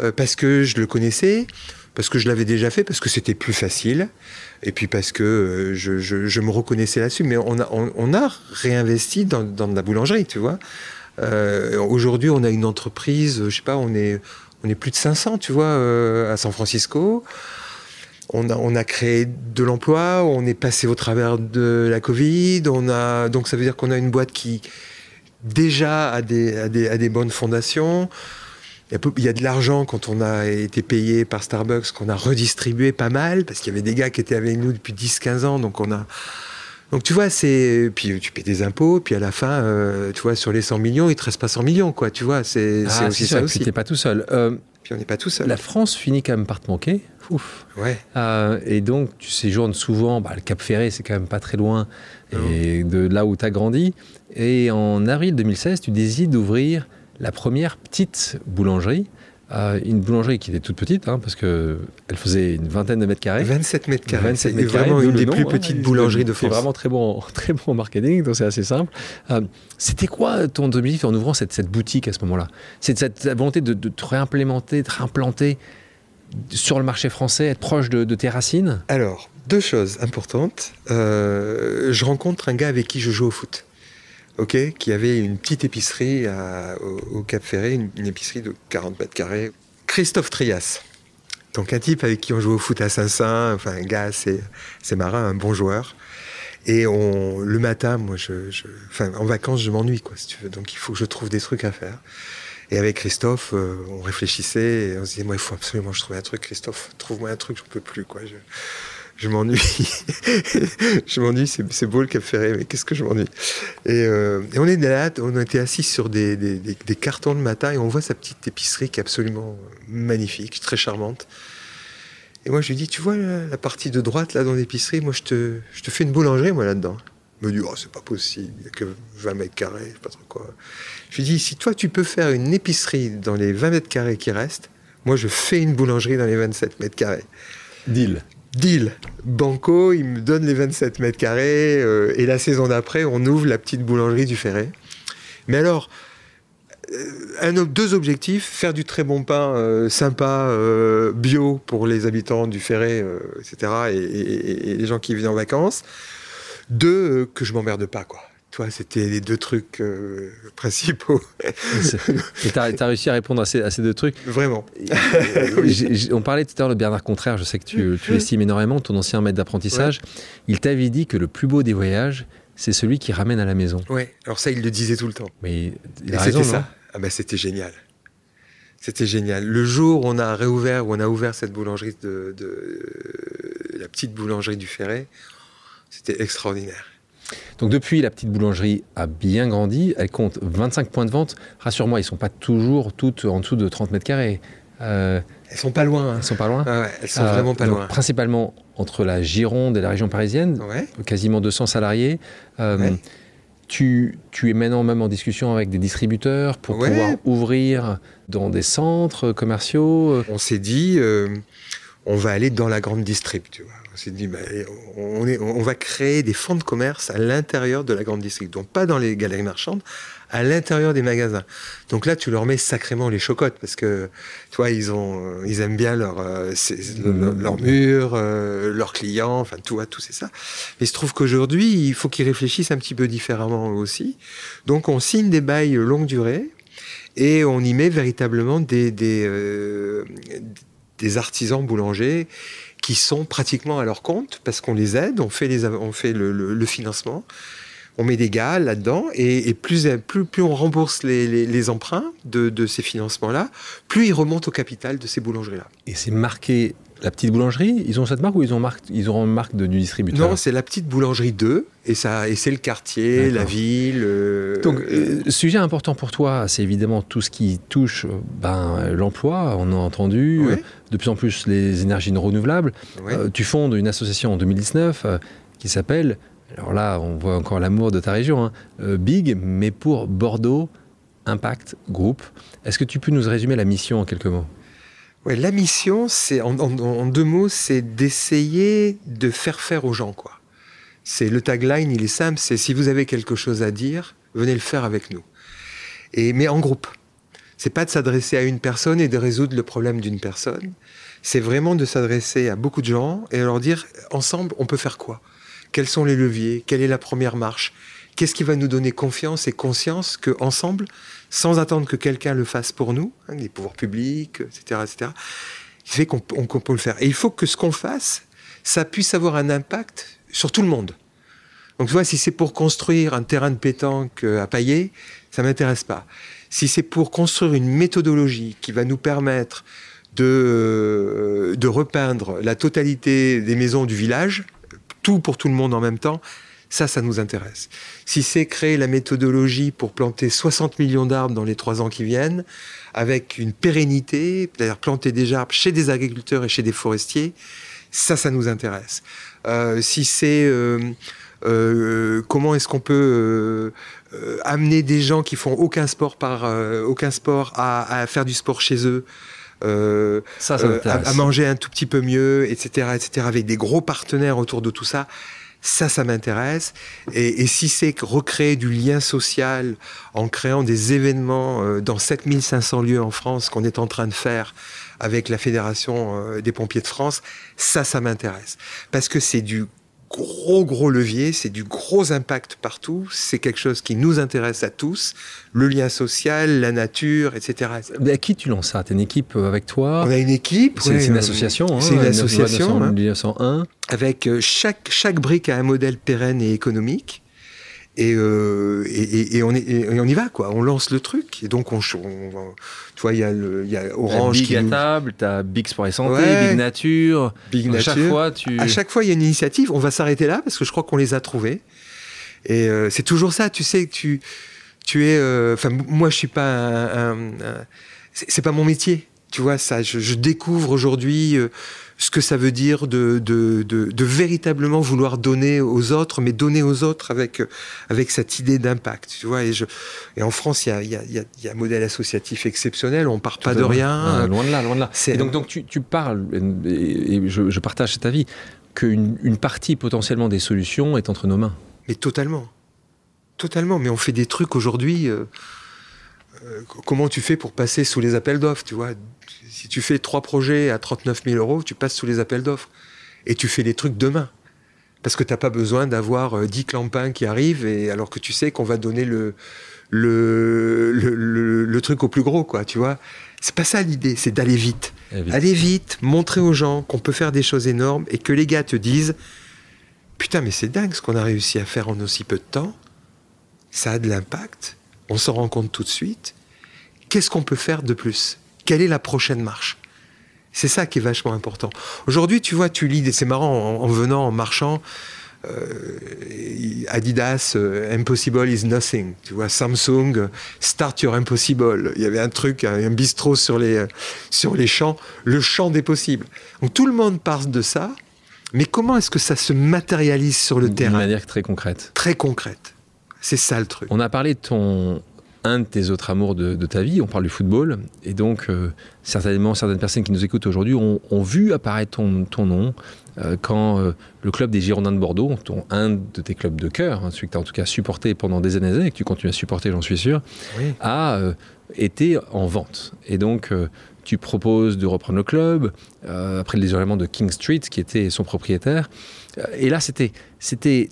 euh, parce que je le connaissais, parce que je l'avais déjà fait, parce que c'était plus facile, et puis parce que euh, je, je, je, me reconnaissais là-dessus. Mais on a, on a réinvesti dans, dans, de la boulangerie, tu vois. Euh, Aujourd'hui, on a une entreprise, je sais pas, on est, on est plus de 500, tu vois, euh, à San Francisco. On a, créé de l'emploi, on est passé au travers de la Covid, donc ça veut dire qu'on a une boîte qui déjà a des, a des, a des bonnes fondations. Il y a de l'argent quand on a été payé par Starbucks, qu'on a redistribué pas mal, parce qu'il y avait des gars qui étaient avec nous depuis 10-15 ans, donc on a, donc tu vois, c'est puis tu payes des impôts, puis à la fin, euh, tu vois, sur les 100 millions, il te reste pas 100 millions, quoi. Tu vois, c'est ah, aussi ça, ça puis aussi. t'es pas tout seul. Euh, puis on n'est pas tout seul. la France finit quand même par te manquer. Ouf. Ouais. Euh, et donc, tu séjournes souvent. Bah, le Cap Ferré, c'est quand même pas très loin et de là où tu as grandi. Et en avril 2016, tu décides d'ouvrir la première petite boulangerie. Euh, une boulangerie qui était toute petite, hein, parce qu'elle faisait une vingtaine de mètres carrés. 27 mètres carrés. 27 C'est mètres vraiment carrés, une d'où des plus nom, petites hein. boulangeries de C'est France. vraiment très bon, très bon en marketing, donc c'est assez simple. Euh, C'était quoi ton objectif en ouvrant cette, cette boutique à ce moment-là? C'est cette volonté de, de te réimplémenter, de te réimplanter sur le marché français, être proche de, de tes racines? Alors, deux choses importantes. Euh, je rencontre un gars avec qui je joue au foot. Ok, qui avait une petite épicerie au, Cap Ferré, une, épicerie de 40 mètres carrés. Christophe Trias. Donc un type avec qui on joue au foot à Saint-Saint, enfin un gars assez, assez marin, un bon joueur. Et le matin, moi, en vacances, je m'ennuie, quoi, si tu veux. Donc il faut que je trouve des trucs à faire. Et avec Christophe, euh, on réfléchissait et on se disait, moi, il faut absolument que je trouve un truc. Christophe, trouve-moi un truc, j'en peux plus, quoi. Je m'ennuie. je m'ennuie, c'est beau le Cap Ferré, mais qu'est-ce que je m'ennuie. Et, euh, et on est là, on était assis sur des, cartons le matin et on voit sa petite épicerie qui est absolument magnifique, très charmante. Et moi, je lui dis, tu vois la, partie de droite là dans l'épicerie, moi, je te, je te fais une boulangerie, moi, là-dedans. Il me dit, oh, c'est pas possible, il n'y a que 20 mètres carrés, je sais pas trop quoi. Je lui dis, si toi, tu peux faire une épicerie dans les 20 mètres carrés qui restent, moi, je fais une boulangerie dans les 27 mètres carrés. Deal. Deal. Banco, il me donne les 27 mètres carrés. euh, et la saison d'après, on ouvre la petite boulangerie du Ferré. Mais alors, euh, deux objectifs faire du très bon pain euh, sympa, euh, bio pour les habitants du Ferré, euh, etc. Et, et- les gens qui viennent en vacances. Deux, que je m'emmerde pas, quoi. Toi, c'était les deux trucs euh, principaux. Et tu as, réussi à répondre à ces, à ces deux trucs. Vraiment. J'ai- on parlait tout à l'heure de Bernard Contraire, je sais que tu, tu l'estimes énormément, ton ancien maître d'apprentissage. Il t'avait dit que le plus beau des voyages, c'est celui qui ramène à la maison. Ouais. Alors ça, il le disait tout le temps. Mais c'était ça. Ah ben c'était génial. C'était génial. Le jour où on a réouvert, où on a ouvert cette boulangerie de, de- la petite boulangerie du Ferret, c'était extraordinaire. Donc depuis, la petite boulangerie a bien grandi. Elle compte 25 points de vente. Rassure-moi, ils sont pas toujours toutes en dessous de 30 mètres carrés. Euh, Elles sont pas loin. hein. ils sont pas loin. Ah ouais, elles sont Euh, vraiment pas loin. Principalement entre la Gironde et la région parisienne, Ouais. quasiment 200 salariés. Euh, Ouais. tu, tu es maintenant même en discussion avec des distributeurs pour pouvoir ouvrir dans des centres commerciaux. On s'est dit, euh, on va aller dans la grande distrib, tu vois. On s'est dit, bah, on, est, on va créer des fonds de commerce à l'intérieur de la grande distrib, donc pas dans les galeries marchandes, à l'intérieur des magasins. Donc là, tu leur mets sacrément les chocottes parce que, toi, ils ont, euh, ils aiment bien leur, euh, leur, leur mur, euh, leurs clients, enfin tout, tout c'est ça. Mais il se trouve qu'aujourd'hui, il faut qu'ils réfléchissent un petit peu différemment aussi. Donc on signe des bails longue durée et on y met véritablement des, des, euh, des artisans boulangers qui sont pratiquement à leur compte parce qu'on les aide, on fait, les, on fait le, financement, on met des gars là-dedans et, et plus, plus, plus on rembourse les, les- les emprunts de, de ces financements-là, plus ils remontent au capital de ces boulangeries-là. Et c'est marqué La petite boulangerie, ils ont cette marque ou ils ont, marque, ils ont une marque de, du distributeur? Non, c'est la petite boulangerie 2, et, ça, et c'est le quartier, la ville. Euh, Donc, euh, sujet important pour toi, c'est évidemment tout ce qui touche ben, l'emploi, on a entendu, de plus en plus les énergies renouvelables. tu fondes une association en 2019 qui s'appelle, alors là, on voit encore l'amour de ta région, hein, Big, mais pour Bordeaux Impact Group. Est-ce que tu peux nous résumer la mission en quelques mots? Ouais, la mission, c'est en, deux mots, c'est d'essayer de faire faire aux gens quoi. C'est le tagline, il est simple, c'est si vous avez quelque chose à dire, venez le faire avec nous. Et mais en groupe. C'est pas de s'adresser à une personne et de résoudre le problème d'une personne. C'est vraiment de s'adresser à beaucoup de gens et leur dire ensemble, on peut faire quoi? Quels sont les leviers? Quelle est la première marche? Qu'est-ce qui va nous donner confiance et conscience que ensemble, sans attendre que quelqu'un le fasse pour nous, hein, les pouvoirs publics, etc., etc., il fait qu'on peut le faire. Et il faut que ce qu'on fasse, ça puisse avoir un impact sur tout le monde. Donc tu vois, si c'est pour construire un terrain de pétanque euh, à pailler, ça m'intéresse pas. Si c'est pour construire une méthodologie qui va nous permettre euh, de repeindre la totalité des maisons du village, tout pour tout le monde en même temps, ça, ça nous intéresse. Si c'est créer la méthodologie pour planter 60 millions d'arbres dans les trois ans qui viennent, avec une pérennité, c'est-à-dire planter des arbres chez des agriculteurs et chez des forestiers, ça, ça nous intéresse. Euh, si c'est euh, euh, comment est-ce qu'on peut amener des gens qui font aucun sport par aucun sport à, faire du sport chez eux. ça, ça à, à, manger un tout petit peu mieux, etc., etc., avec des gros partenaires autour de tout ça ça, ça m'intéresse. Et, si c'est recréer du lien social en créant des événements euh, dans 7500 lieux en France qu'on est en train de faire avec la Fédération euh, des pompiers de France, ça, ça m'intéresse. Parce que c'est du gros, gros levier, c'est du gros impact partout, c'est quelque chose qui nous intéresse à tous, le lien social, la nature, etc. Mais à qui tu lances ça? T'as une équipe euh, avec toi? On a une équipe. C'est une association. Hein, c'est une association. 1901. Hein. Avec euh, chaque, chaque brique a un modèle pérenne et économique. Euh, et, et, on est, on y va, quoi. On lance le truc. Et donc, on, tu vois, il y, a le, y a Orange Big qui. à table, t'as Big Sport et Santé, Big Nature. Big à Chaque fois, tu... À chaque fois, il y a une initiative. On va s'arrêter là parce que je crois qu'on les a trouvés. Et euh, c'est toujours ça. Tu sais que tu, tu es. Euh, enfin, moi, je suis pas un. c'est pas mon métier. Tu vois, ça. Je, je découvre aujourd'hui ce que ça veut dire de, de, de, véritablement vouloir donner aux autres, mais donner aux autres avec, avec cette idée d'impact. Tu vois, et, je, et en France, il y a, y, a, y a, un modèle associatif exceptionnel, on part pas de rien. loin de là, loin de là. Et donc, donc tu, tu parles, et, je, je, partage cet avis, qu'une une partie potentiellement des solutions est entre nos mains. Mais totalement. Totalement. Mais on fait des trucs aujourd'hui. Euh, comment tu fais pour passer sous les appels d'offres, tu vois? Si tu fais trois projets à 39 000 euros, tu passes sous les appels d'offres. Et tu fais les trucs demain. Parce que tu n'as pas besoin d'avoir 10 euh, clampins qui arrivent, et alors que tu sais qu'on va donner le, le, le, truc au plus gros, quoi, tu vois? C'est pas ça l'idée, c'est d'aller vite. vite. Aller vite, montrer aux gens qu'on peut faire des choses énormes, et que les gars te disent Putain, mais c'est dingue ce qu'on a réussi à faire en aussi peu de temps. Ça a de l'impact on s'en rend compte tout de suite. Qu'est-ce qu'on peut faire de plus? Quelle est la prochaine marche? C'est ça qui est vachement important. Aujourd'hui, tu vois, tu lis, c'est marrant, en, venant, en marchant, euh, Adidas, euh, Impossible is nothing. Tu vois, Samsung, Start Your Impossible. Il y avait un truc, un, bistrot sur les, sur les champs, le champ des possibles. Donc tout le monde parle de ça, mais comment est-ce que ça se matérialise sur le terrain? De manière très concrète. Très concrète. C'est ça le truc. On a parlé de ton un de tes autres amours de, ta vie, on parle du football, et donc euh, certainement certaines personnes qui nous écoutent aujourd'hui ont, vu apparaître ton, nom euh, quand euh, le club des Girondins de Bordeaux, ton, un de tes clubs de cœur, hein, celui que tu as en tout cas supporté pendant des années et que tu continues à supporter, j'en suis sûr, a été en vente. Et donc tu proposes de reprendre le club après le désormais de King Street, qui était son propriétaire. et là, c'était, c'était,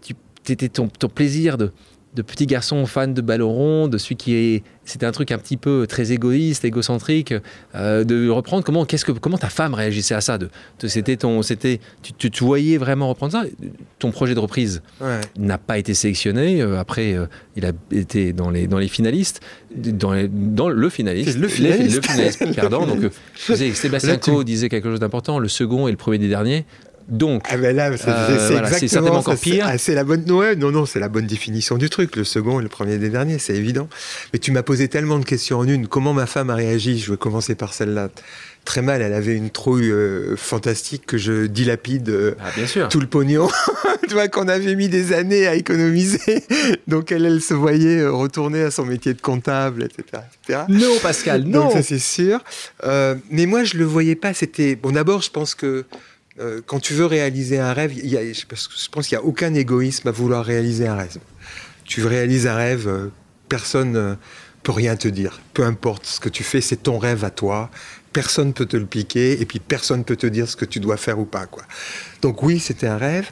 ton, ton plaisir de de petit garçon fan de ballon rond, de celui qui est. C'était un truc un petit peu très égoïste, égocentrique, euh, de reprendre comment, qu'est-ce que, comment ta femme réagissait à ça. De, c'était ton, c'était, tu, tu, voyais vraiment reprendre ça? Ton projet de reprise n'a pas été sélectionné. Euh, après, euh, il a été dans les, dans les finalistes, dans, dans le finaliste. Le finaliste. Le, finaliste perdant. Donc, Sébastien Coe disait quelque chose d'important. Le second et le premier des derniers donc, ah ben là, c'est euh, certainement encore pire. Ah, c'est la bonne. Non, non, c'est la bonne définition du truc. Le second et le premier des derniers, c'est évident. Mais tu m'as posé tellement de questions en une. Comment ma femme a réagi? Je vais commencer par celle-là. Très mal. Elle avait une trouille euh, fantastique que je dilapide euh, ah, tout le pognon. tu vois qu'on avait mis des années à économiser. Donc elle, elle se voyait retourner à son métier de comptable, etc. Non, Pascal, non. Donc ça c'est sûr. mais moi je le voyais pas. C'était bon. D'abord, je pense que euh, quand tu veux réaliser un rêve, je pense qu'il n'y a aucun égoïsme à vouloir réaliser un rêve. Tu réalises un rêve, euh, personne ne euh, peut rien te dire. Peu importe ce que tu fais, c'est ton rêve à toi personne peut te le piquer et puis personne peut te dire ce que tu dois faire ou pas quoi. Donc oui, c'était un rêve,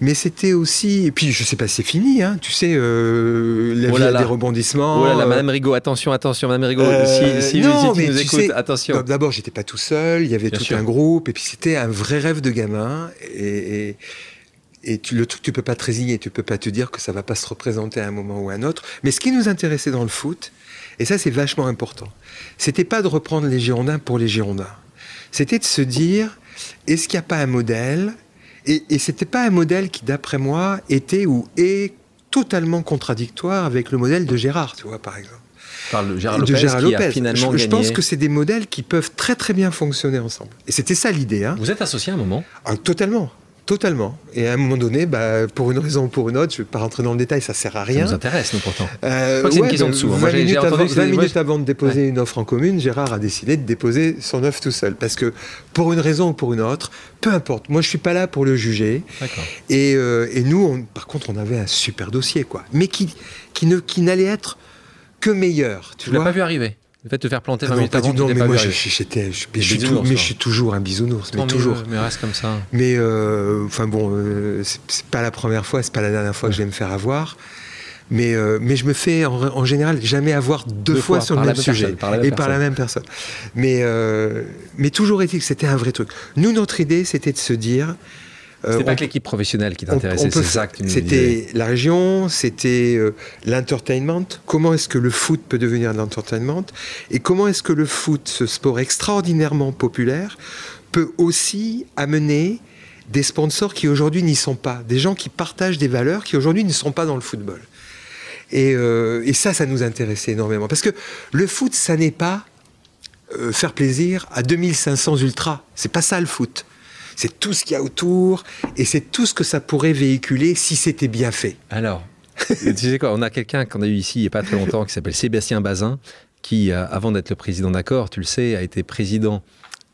mais c'était aussi et puis je sais pas, c'est fini hein, tu sais euh, la oh vie a des rebondissements. Oh là là, euh, Madame Rigaud, attention, attention, Madame Rigaud, euh, si, si non, tu nous écoutes, attention. D'abord, j'étais pas tout seul, il y avait tout un groupe et puis c'était un vrai rêve de gamin et, et tu, le truc, tu peux pas te résigner, tu peux pas te dire que ça va pas se représenter à un moment ou à un autre. Mais ce qui nous intéressait dans le foot, et ça c'est vachement important, c'était pas de reprendre les Girondins pour les Girondins. C'était de se dire, est-ce qu'il n'y a pas un modèle? Et, et c'était pas un modèle qui, d'après moi, était ou est totalement contradictoire avec le modèle de Gérard, tu vois, par exemple. Par Gérard Lopez, de Gérard Lopez. finalement je, pense que c'est des modèles qui peuvent très très bien fonctionner ensemble. Et c'était ça l'idée. Hein. Vous êtes associé à un moment? Ah, Totalement. Totalement. Et à un moment donné, bah, pour une raison ou pour une autre, je ne vais pas rentrer dans le détail, ça sert à rien. Ça nous intéresse, nous, pourtant. Euh, c'est une question dessous. 20 minutes, avant, de déposer une offre en commune, Gérard a décidé de déposer son offre tout seul. Parce que, pour une raison ou pour une autre, peu importe. Moi, je ne suis pas là pour le juger. Et, euh, et, nous, par contre, on avait un super dossier, quoi. Mais qui, qui, ne, qui n'allait être que meilleur. Tu ne l'as pas vu arriver le fait de te faire planter 20 minutes avant, non, mais moi, j'étais, je, je, mais je suis toujours un bisounours, mais toujours. mais reste comme ça. Mais euh, enfin bon, euh, c'est pas la première fois, c'est pas la dernière fois que je vais me faire avoir. Mais, euh, mais je me fais en, général jamais avoir deux, fois, sur le même sujet et par la même personne. Mais, mais toujours est-il que c'était un vrai truc. Nous, notre idée, c'était de se dire c'était pas que l'équipe professionnelle qui t'intéressait, c'est ça que C'était la région, c'était euh, l'entertainment. Comment est-ce que le foot peut devenir de l'entertainment? Et comment est-ce que le foot, ce sport extraordinairement populaire, peut aussi amener des sponsors qui aujourd'hui n'y sont pas, des gens qui partagent des valeurs qui aujourd'hui ne sont pas dans le football. Et, euh, et, ça, ça nous intéressait énormément. Parce que le foot, ça n'est pas faire plaisir à 2500 ultras. C'est pas ça le foot c'est tout ce qu'il y a autour, et c'est tout ce que ça pourrait véhiculer si c'était bien fait. Alors, tu sais quoi, on a quelqu'un qu'on a eu ici il n'y a pas très longtemps qui s'appelle Sébastien Bazin, qui, euh, avant d'être le président d'accord, tu le sais, a été président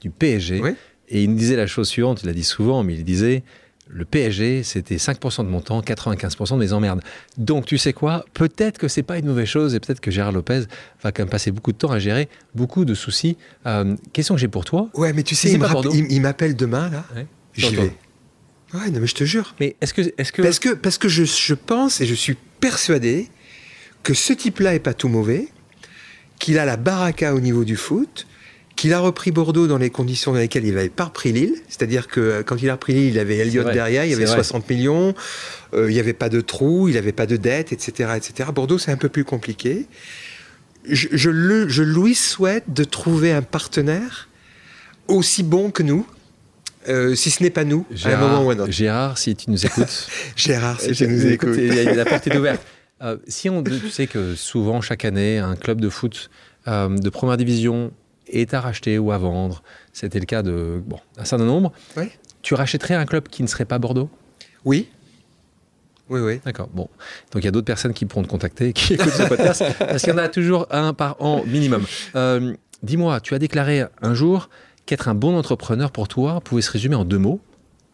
du PSG. Et il nous disait la chose suivante, il l'a dit souvent, mais il disait le PSG, c'était 5% de mon temps, 95% de mes emmerdes. Donc, tu sais quoi? Peut-être que c'est pas une mauvaise chose et peut-être que Gérard Lopez va quand même passer beaucoup de temps à gérer beaucoup de soucis. Euh, question que j'ai pour toi. Ouais, mais tu sais, il, m'appelle demain, là. J'y vais. Ouais, non, mais je te jure. Mais est-ce que, est que. Parce que, parce que je, je pense et je suis persuadé que ce type-là est pas tout mauvais, qu'il a la baraka au niveau du foot, qu'il a repris Bordeaux dans les conditions dans lesquelles il n'avait pas repris Lille. C'est-à-dire que euh, quand il a repris Lille, il avait Elliott derrière, il y avait 60 millions, euh, il n'y avait pas de trou, il n'avait pas de dette, etc., etc. Bordeaux, c'est un peu plus compliqué. Je, je, le, je, lui souhaite de trouver un partenaire aussi bon que nous, euh, si ce n'est pas nous, Gérard, à un moment ou à un autre. Gérard, si tu nous écoutes. Gérard, si tu nous écoutes. la porte est ouverte. si on, tu sais que souvent, chaque année, un club de foot de première division est à racheter ou à vendre. C'était le cas de bon, un certain nombre. Tu rachèterais un club qui ne serait pas Bordeaux? Oui. Oui, oui. D'accord. Bon. Donc il y a d'autres personnes qui pourront te contacter, qui écoutent ce podcast, parce qu'il y en a toujours un par an minimum. Euh, dis-moi, tu as déclaré un jour qu'être un bon entrepreneur pour toi pouvait se résumer en deux mots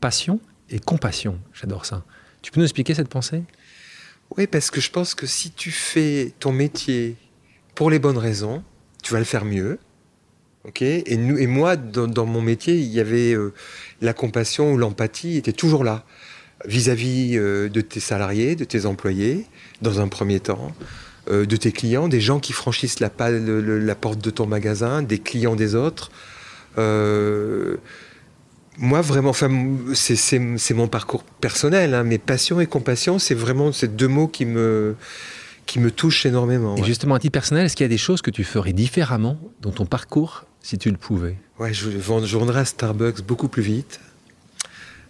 passion et compassion. J'adore ça. Tu peux nous expliquer cette pensée? Oui, parce que je pense que si tu fais ton métier pour les bonnes raisons, tu vas le faire mieux ok et, nous, et moi, dans, mon métier, il y avait euh, la compassion ou l'empathie était toujours là. vis-à-vis euh, de tes salariés, de tes employés, dans un premier temps, euh, de tes clients, des gens qui franchissent la, la, porte de ton magasin, des clients des autres. Moi, vraiment, c'est mon parcours personnel. Hein, mais passion et compassion, c'est vraiment ces deux mots qui me, qui me touchent énormément. Et justement, à titre personnel, est-ce qu'il y a des choses que tu ferais différemment dans ton parcours si tu le pouvais Ouais, je, vendrais à Starbucks beaucoup plus vite.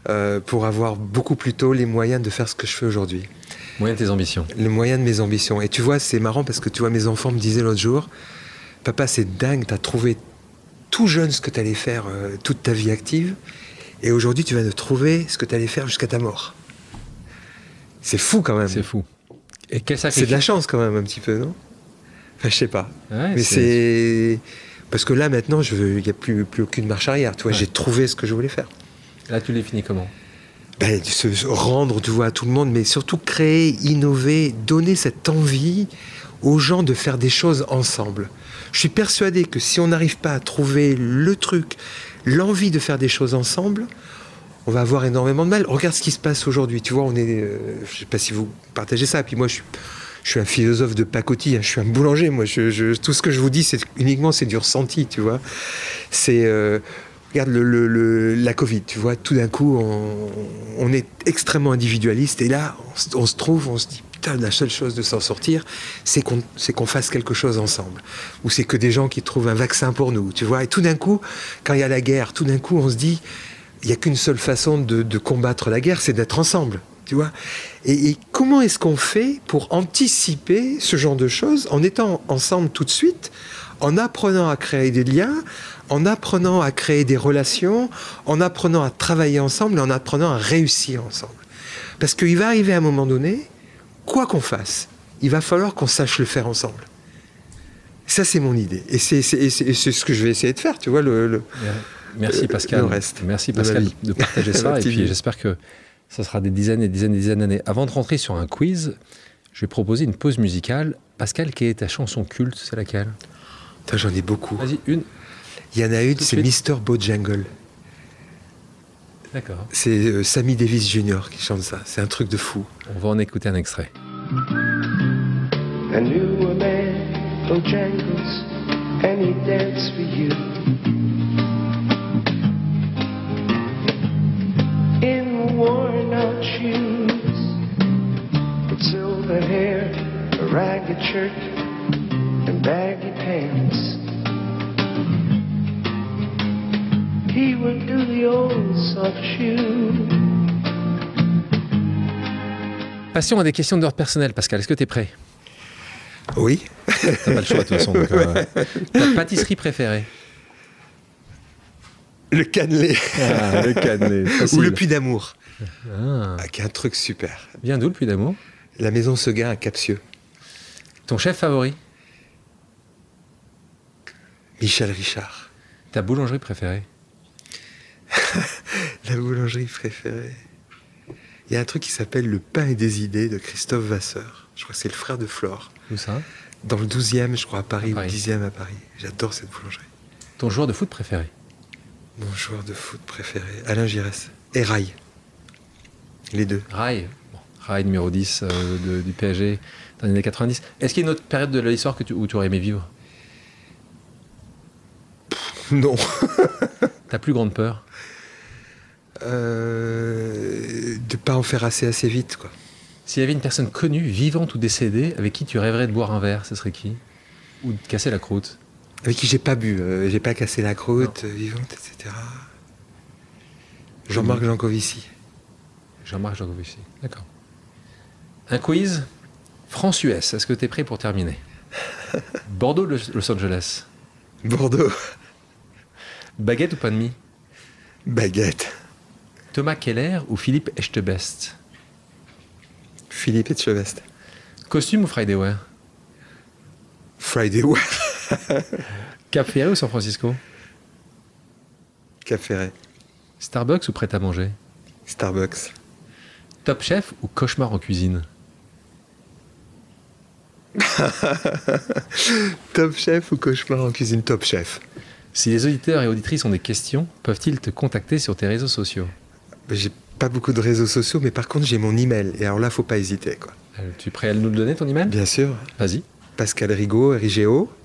Euh, pour avoir beaucoup plus tôt les moyens de faire ce que je fais aujourd'hui. Moyen de tes ambitions. Le moyen de mes ambitions. Et tu vois, c'est marrant parce que tu vois, mes enfants me disaient l'autre jour, papa, c'est dingue, tu as trouvé tout jeune ce que tu allais faire euh, toute ta vie active, et aujourd'hui tu vas te trouver ce que tu allais faire jusqu'à ta mort. C'est fou quand même. C'est fou. Et quel C'est de la chance quand même un petit peu, non? Enfin, je sais pas. Mais c'est parce que là maintenant, il n'y a plus, plus aucune marche arrière. Tu vois, j'ai trouvé ce que je voulais faire. Là, tu les finis comment? Ben, se rendre, tu vois, à tout le monde, mais surtout créer, innover, donner cette envie aux gens de faire des choses ensemble. Je suis persuadé que si on n'arrive pas à trouver le truc, l'envie de faire des choses ensemble, on va avoir énormément de mal. Regarde ce qui se passe aujourd'hui. Tu vois, on est, euh, je sais pas si vous partagez ça. Puis moi, je suis, je suis un philosophe de pacotille. Hein. Je suis un boulanger. Moi, tout ce que je vous dis, c'est uniquement c'est du ressenti. Tu vois, c'est euh, Regarde la Covid, tu vois, tout d'un coup, on, est extrêmement individualiste et là, on, se trouve, on se dit, putain, la seule chose de s'en sortir, c'est qu'on qu'on fasse quelque chose ensemble. Ou c'est que des gens qui trouvent un vaccin pour nous, tu vois. Et tout d'un coup, quand il y a la guerre, tout d'un coup, on se dit, il n'y a qu'une seule façon de, combattre la guerre, c'est d'être ensemble. Tu vois et, et comment est-ce qu'on fait pour anticiper ce genre de choses en étant ensemble tout de suite, en apprenant à créer des liens, en apprenant à créer des relations, en apprenant à travailler ensemble en apprenant à réussir ensemble. Parce qu'il va arriver un moment donné, quoi qu'on fasse, il va falloir qu'on sache le faire ensemble. Ça, c'est mon idée. Et c'est ce que je vais essayer de faire, tu vois. Le, Merci Pascal. reste Merci Pascal de partager ça. et puis j'espère que ça sera des dizaines et des dizaines et des dizaines d'années. Avant de rentrer sur un quiz, je vais proposer une pause musicale. Pascal, quelle est ta chanson culte? C'est laquelle? J'en ai beaucoup. Vas-y, une. Il y en a une, c'est Mr. Bojangle. D'accord. C'est euh, Sammy Davis Jr. qui chante ça. C'est un truc de fou. On va en écouter un extrait. I knew a man, Bojangles, and he danced for you. Worn out shoes, with silver hair, a ragged shirt, and baggy pants. he would do the old soft shoe. Passons à des questions d'ordre personnel, Pascal. Est-ce que tu es prêt? Oui. T'as pas le choix, de toute façon. Euh, ta pâtisserie préférée Le cannelé. Ah, le cannelé. Ou le puits d'amour. Ah. ah. qui est un truc super. Vient d'où le puits d'amour? La maison Seguin à Capsieux. Ton chef favori? Michel Richard. Ta boulangerie préférée? La boulangerie préférée. Il y a un truc qui s'appelle Le pain et des idées de Christophe Vasseur. Je crois que c'est le frère de Flore. Où ça? Dans le 12e, je crois, à Paris, ou le 10e à Paris. J'adore cette boulangerie. Ton joueur de foot préféré? Mon joueur de foot préféré, Alain Giresse. Et Rai. Les deux. Rai Rai numéro 10 euh, du PSG dans les années 90. Est-ce qu'il y a une autre période de l'histoire tu, où tu aurais aimé vivre? Non. Ta plus grande peur? Euh, de pas en faire assez assez vite. Quoi. S'il y avait une personne connue, vivante ou décédée, avec qui tu rêverais de boire un verre, ce serait qui? Ou de casser la croûte? Avec qui j'ai pas bu, euh, j'ai pas cassé la croûte, euh, vivante, etc. Jean-Marc Jancovici. Jean-Marc Jancovici, d'accord. Un quiz France-US, est-ce que tu es prêt pour terminer? Bordeaux, Los Angeles Bordeaux. Baguette ou pain de mie? Baguette. Thomas Keller ou Philippe Echtebest? Philippe Echtebest. Costume ou Friday Wear? Friday Wear. Cap Ferré ou San Francisco? Cap Ferré. Starbucks ou prêt à manger? Starbucks. Top Chef ou cauchemar en cuisine? Top Chef ou cauchemar en cuisine? Top Chef. Si les auditeurs et auditrices ont des questions, peuvent-ils te contacter sur tes réseaux sociaux? J'ai pas beaucoup de réseaux sociaux, mais par contre, j'ai mon email. Et alors là, faut pas hésiter. Quoi. Euh, Tu es prêt à nous le donner, ton email? Bien sûr, Vas-y. Pascal Rigaud, RIGO, 33, arrobase,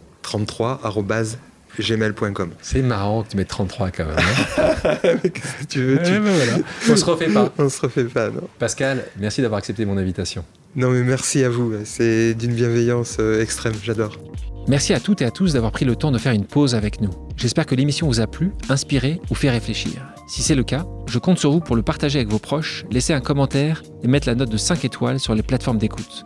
gmail.com. C'est marrant que tu mettes 33 quand même. hein. tu veux, tu- Ouais, ben voilà. On se refait pas. On se refait pas, non Pascal, merci d'avoir accepté mon invitation. Non, mais merci à vous. C'est d'une bienveillance euh, extrême. J'adore. Merci à toutes et à tous d'avoir pris le temps de faire une pause avec nous. J'espère que l'émission vous a plu, inspiré ou fait réfléchir. Si c'est le cas, je compte sur vous pour le partager avec vos proches, laisser un commentaire et mettre la note de 5 étoiles sur les plateformes d'écoute.